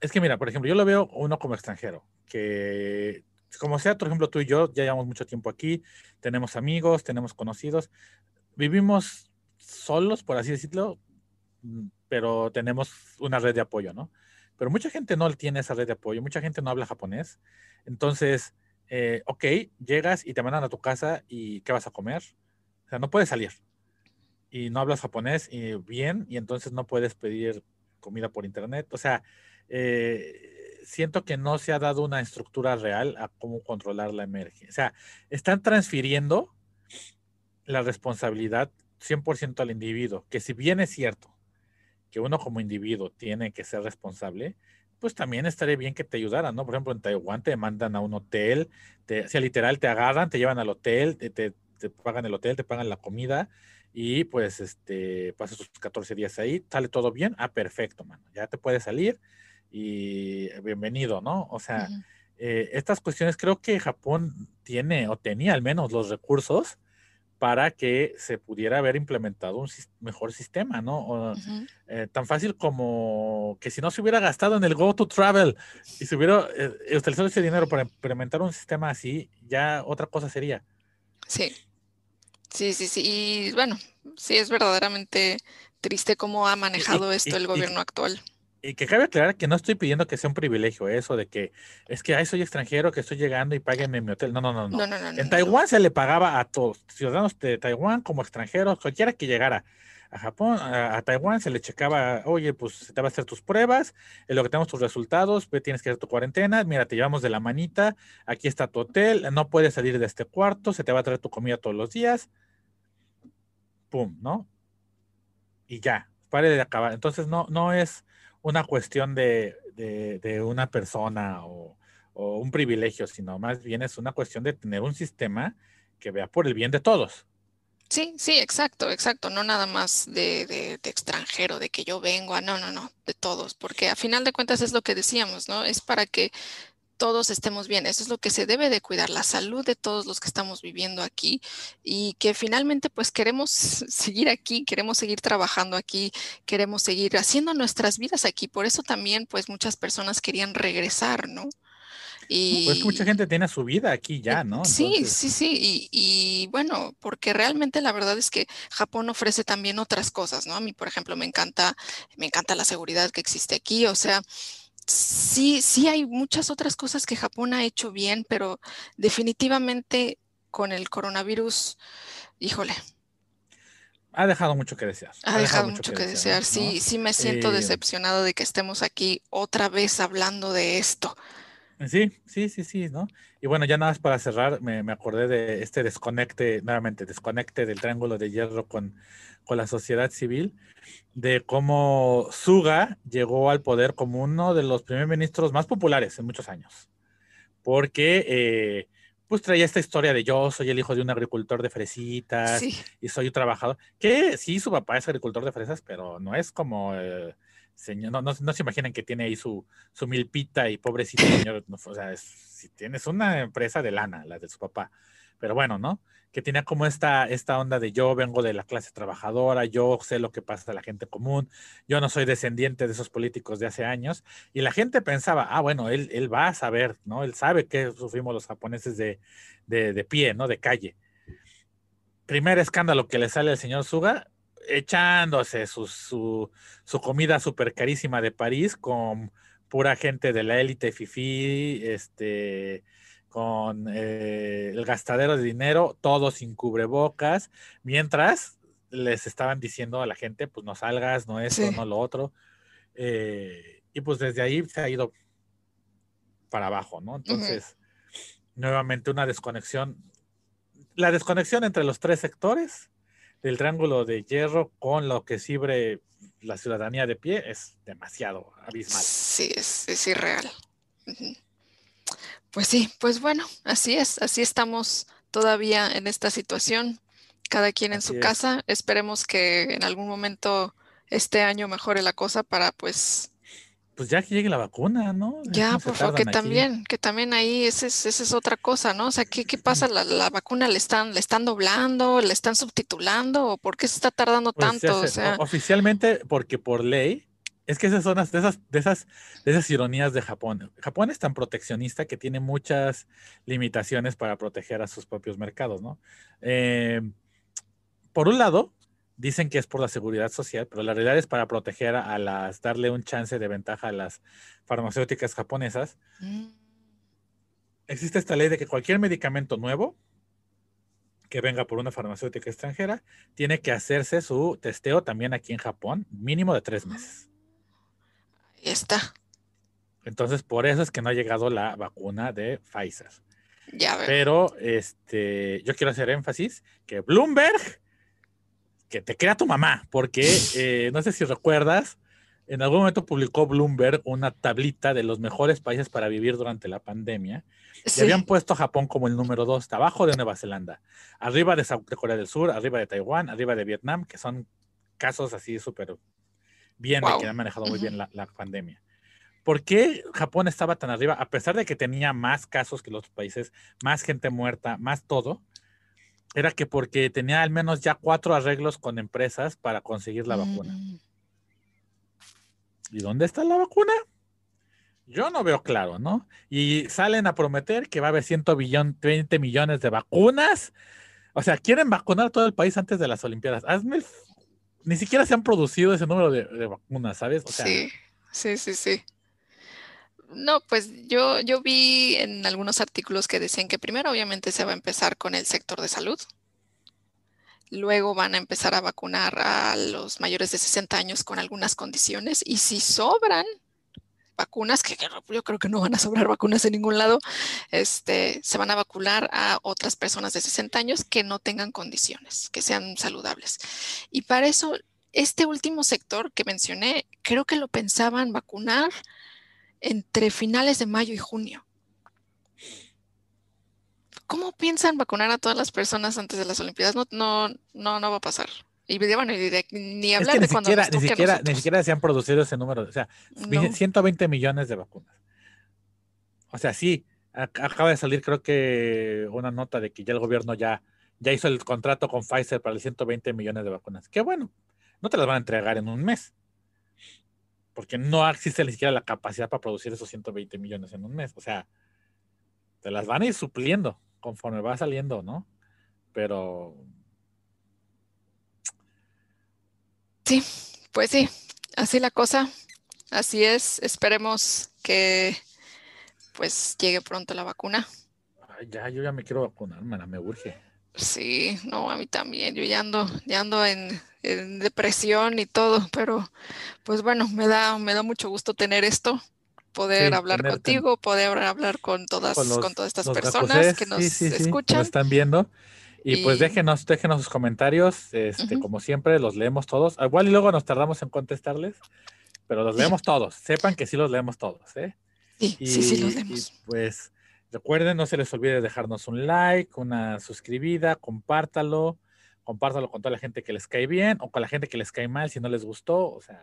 Speaker 1: es que mira, por ejemplo, yo lo veo uno como extranjero, que como sea, por ejemplo, tú y yo ya llevamos mucho tiempo aquí, tenemos amigos, tenemos conocidos, vivimos solos, por así decirlo, mm, pero tenemos una red de apoyo, ¿no? Pero mucha gente no tiene esa red de apoyo, mucha gente no habla japonés. Entonces, eh, ok, llegas y te mandan a tu casa y ¿qué vas a comer? O sea, no puedes salir. Y no hablas japonés y bien, y entonces no puedes pedir comida por internet. O sea, eh, siento que no se ha dado una estructura real a cómo controlar la emergencia. O sea, están transfiriendo la responsabilidad 100% al individuo, que si bien es cierto que uno como individuo tiene que ser responsable, pues también estaría bien que te ayudaran, ¿no? Por ejemplo, en Taiwán te mandan a un hotel, te, o sea, literal te agarran, te llevan al hotel, te, te, pagan el hotel, te pagan la comida y pues este, pasas tus 14 días ahí, sale todo bien, ah, perfecto, mano, ya te puedes salir, y bienvenido, ¿no? O sea, eh, estas cuestiones creo que Japón tiene o tenía al menos los recursos para que se pudiera haber implementado un mejor sistema, ¿no? Eh, tan fácil como que si no se hubiera gastado en el Go to Travel y se hubiera eh, utilizado ese dinero para implementar un sistema así, ya otra cosa sería.
Speaker 2: Sí, sí, sí, sí. Y bueno, sí es verdaderamente triste cómo ha manejado esto el gobierno actual.
Speaker 1: Y que cabe aclarar que no estoy pidiendo que sea un privilegio eso de que es que ay, soy extranjero, que estoy llegando y páguenme mi hotel. No, no, no, no. en Taiwán se le pagaba a todos, ciudadanos de Taiwán como extranjeros, cualquiera que llegara a Japón, a, Taiwán, se le checaba, oye, pues se te va a hacer tus pruebas, en lo que tenemos tus resultados, tienes que hacer tu cuarentena, mira, te llevamos de la manita, aquí está tu hotel, no puedes salir de este cuarto, se te va a traer tu comida todos los días. Pum, ¿no? Y ya, pare de acabar. Entonces no, no es una cuestión de, una persona o, un privilegio, sino más bien es una cuestión de tener un sistema que vea por el bien de todos.
Speaker 2: Sí, sí, exacto, exacto. No nada más de, de, extranjero, de que yo vengo a, no, no, no, de todos, porque a final de cuentas es lo que decíamos, ¿no? Es para que todos estemos bien. Eso es lo que se debe de cuidar, la salud de todos los que estamos viviendo aquí y que finalmente pues queremos (laughs) seguir aquí, queremos seguir trabajando aquí, queremos seguir haciendo nuestras vidas aquí. Por eso también pues muchas personas querían regresar, ¿no?
Speaker 1: Y, pues mucha gente tiene su vida aquí ya, ¿no?
Speaker 2: Sí, sí, sí. Y, y, bueno, porque realmente la verdad es que Japón ofrece también otras cosas, ¿no? A mí, por ejemplo, me encanta, me encanta la seguridad que existe aquí. O sea, sí, sí hay muchas otras cosas que Japón ha hecho bien, pero definitivamente con el coronavirus, híjole.
Speaker 1: Ha dejado mucho que desear.
Speaker 2: Ha, dejado, mucho que, desear. Sí, sí me siento eh, decepcionado de que estemos aquí otra vez hablando de esto.
Speaker 1: Sí, sí, sí, sí, ¿no? Y bueno, ya nada más para cerrar, me, me acordé de este desconecte, nuevamente, desconecte del triángulo de hierro con, con la sociedad civil de cómo Suga llegó al poder como uno de los primeros ministros más populares en muchos años, porque eh, pues traía esta historia de yo soy el hijo de un agricultor de fresitas y soy un trabajador, que sí, su papá es agricultor de fresas, pero no es como... Eh, señor, no, no, se imaginen que tiene ahí su, su milpita y pobrecito señor, o sea, si tienes una empresa de lana, la de su papá, pero bueno, ¿no? Que tenía como esta, esta onda de yo vengo de la clase trabajadora, yo sé lo que pasa a la gente común, yo no soy descendiente de esos políticos de hace años, y la gente pensaba, ah, bueno, él, él va a saber, ¿no? Él sabe que sufrimos los japoneses de, de, pie, ¿no? De calle. Primer escándalo que le sale al señor Suga, echándose su, su, su comida súper carísima de París con pura gente de la élite fifi, este, con eh, el gastadero de dinero, todos sin cubrebocas, mientras les estaban diciendo a la gente, pues no salgas, no eso, no lo otro. Eh, y pues desde ahí se ha ido para abajo, ¿no? Entonces, nuevamente una desconexión. La desconexión entre los tres sectores del triángulo de hierro con lo que sirve la ciudadanía de pie es demasiado abismal.
Speaker 2: Sí, es, es irreal. Pues sí, pues bueno, así es, así estamos todavía en esta situación, cada quien en su casa. Esperemos que en algún momento este año mejore la cosa para pues
Speaker 1: pues ya que llegue la vacuna, ¿no?
Speaker 2: Ya, por favor, que también, que también ahí esa es, es otra cosa, ¿no? O sea, ¿qué, qué pasa? ¿La, vacuna le están, le están doblando, le están subtitulando? ¿O por qué se está tardando pues tanto?
Speaker 1: Oficialmente, porque por ley es que esas son de esas, de esas, de esas ironías de Japón. Japón es tan proteccionista que tiene muchas limitaciones para proteger a sus propios mercados, ¿no? Eh, por un lado, dicen que es por la seguridad social, pero la realidad es para proteger a las, darle un chance de ventaja a las farmacéuticas japonesas. Mm. Existe esta ley de que cualquier medicamento nuevo que venga por una farmacéutica extranjera tiene que hacerse su testeo también aquí en Japón, mínimo de tres meses.
Speaker 2: Ahí está.
Speaker 1: Entonces, por eso es que no ha llegado la vacuna de Pfizer.
Speaker 2: Ya veo.
Speaker 1: Pero este, yo quiero hacer énfasis que Bloomberg, que te crea tu mamá, porque eh, no sé si recuerdas, en algún momento publicó Bloomberg una tablita de los mejores países para vivir durante la pandemia. Y habían puesto a Japón como el número dos, abajo de Nueva Zelanda, arriba de, Corea del Sur, arriba de Taiwán, arriba de Vietnam, que son casos así súper bien, que han manejado muy bien la, pandemia. ¿Por qué Japón estaba tan arriba? A pesar de que tenía más casos que los otros países, más gente muerta, más todo, era que porque tenía al menos ya cuatro arreglos con empresas para conseguir la vacuna. Mm. ¿Y dónde está la vacuna? Yo no veo claro, ¿no? Y salen a prometer que va a haber 120 millones de vacunas. O sea, quieren vacunar todo el país antes de las Olimpiadas. Hazme el ni siquiera se han producido ese número de, vacunas, ¿sabes?
Speaker 2: Sí, Sí, sí, sí. No, pues yo, yo vi en algunos artículos que decían que primero obviamente se va a empezar con el sector de salud. Luego van a empezar a vacunar a los mayores de 60 años con algunas condiciones y si sobran vacunas, que yo creo que no van a sobrar vacunas en ningún lado, este, se van a vacunar a otras personas de 60 años que no tengan condiciones, que sean saludables. Y para eso, este último sector que mencioné, creo que lo pensaban vacunar entre finales de mayo y junio. ¿Cómo piensan vacunar a todas las personas antes de las Olimpiadas? No, no, no, no va a pasar. Y bueno, ni, hablar de cuando
Speaker 1: siquiera, ni siquiera, ni siquiera se han producido ese número. O sea, 120 millones de vacunas. O sea, sí, acaba de salir creo que una nota de que ya el gobierno ya, ya hizo el contrato con Pfizer para los 120 millones de vacunas. Qué bueno, no te las van a entregar en un mes. Porque no existe ni siquiera la capacidad para producir esos 120 millones en un mes. O sea, te las van a ir supliendo conforme va saliendo, ¿no? Pero
Speaker 2: Sí, pues sí, así la cosa, así es. Esperemos que pues llegue pronto la vacuna.
Speaker 1: Ay, ya, yo ya me quiero vacunar, me urge.
Speaker 2: Sí, no, a mí también. Yo ya ando, ya ando en, depresión y todo, pero pues bueno, me da, me da mucho gusto tener esto, poder hablar contigo, poder hablar con todas, con, todas estas personas que nos escuchan.
Speaker 1: Nos están viendo. Y, pues déjenos, déjenos sus comentarios, este, como siempre, los leemos todos. Igual y luego nos tardamos en contestarles, pero los leemos todos. Sepan que sí los leemos todos, ¿eh?
Speaker 2: Sí, sí, sí, los leemos.
Speaker 1: pues recuerden, no se les olvide dejarnos un like, una suscribida, compártalo, compártalo con toda la gente que les cae bien o con la gente que les cae mal si no les gustó, o sea,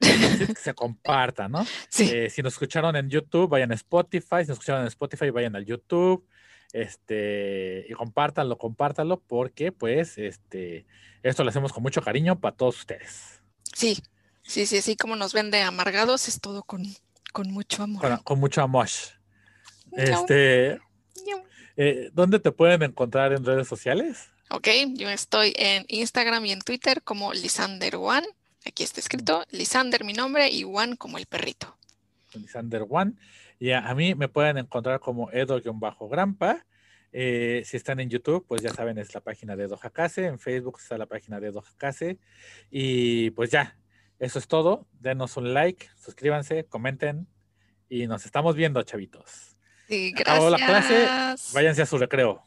Speaker 1: que se comparta, ¿no? (laughs)
Speaker 2: Sí.
Speaker 1: Eh, si nos escucharon en YouTube, vayan a Spotify, si nos escucharon en Spotify, vayan al YouTube este, y compártanlo, compártanlo, porque pues este, esto lo hacemos con mucho cariño para todos ustedes.
Speaker 2: Sí, sí, sí, así como nos vende amargados, es todo con, mucho amor.
Speaker 1: Con, mucho amor. Este, eh, ¿dónde te pueden encontrar en redes sociales?
Speaker 2: Ok, yo estoy en Instagram y en Twitter como Lisander One. Aquí está escrito Lisander mi nombre y One como el perrito.
Speaker 1: Lisander One. Y a, mí me pueden encontrar como Edo-Grampa. Eh, si están en YouTube, pues ya saben, es la página de Edo Hakase. En Facebook está la página de Edo Hakase. Y pues ya, eso es todo. Denos un like, suscríbanse, comenten. Y nos estamos viendo, chavitos.
Speaker 2: Sí, gracias. la clase,
Speaker 1: váyanse a su recreo.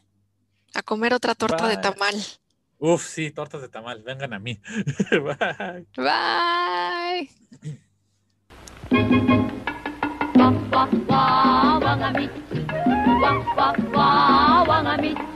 Speaker 2: A comer otra torta de tamal.
Speaker 1: Uf, sí, tortas de tamal, vengan a mí. (laughs)
Speaker 2: Bye. Bye. wah wah wah wangamiti, wah wah wah wangamiti.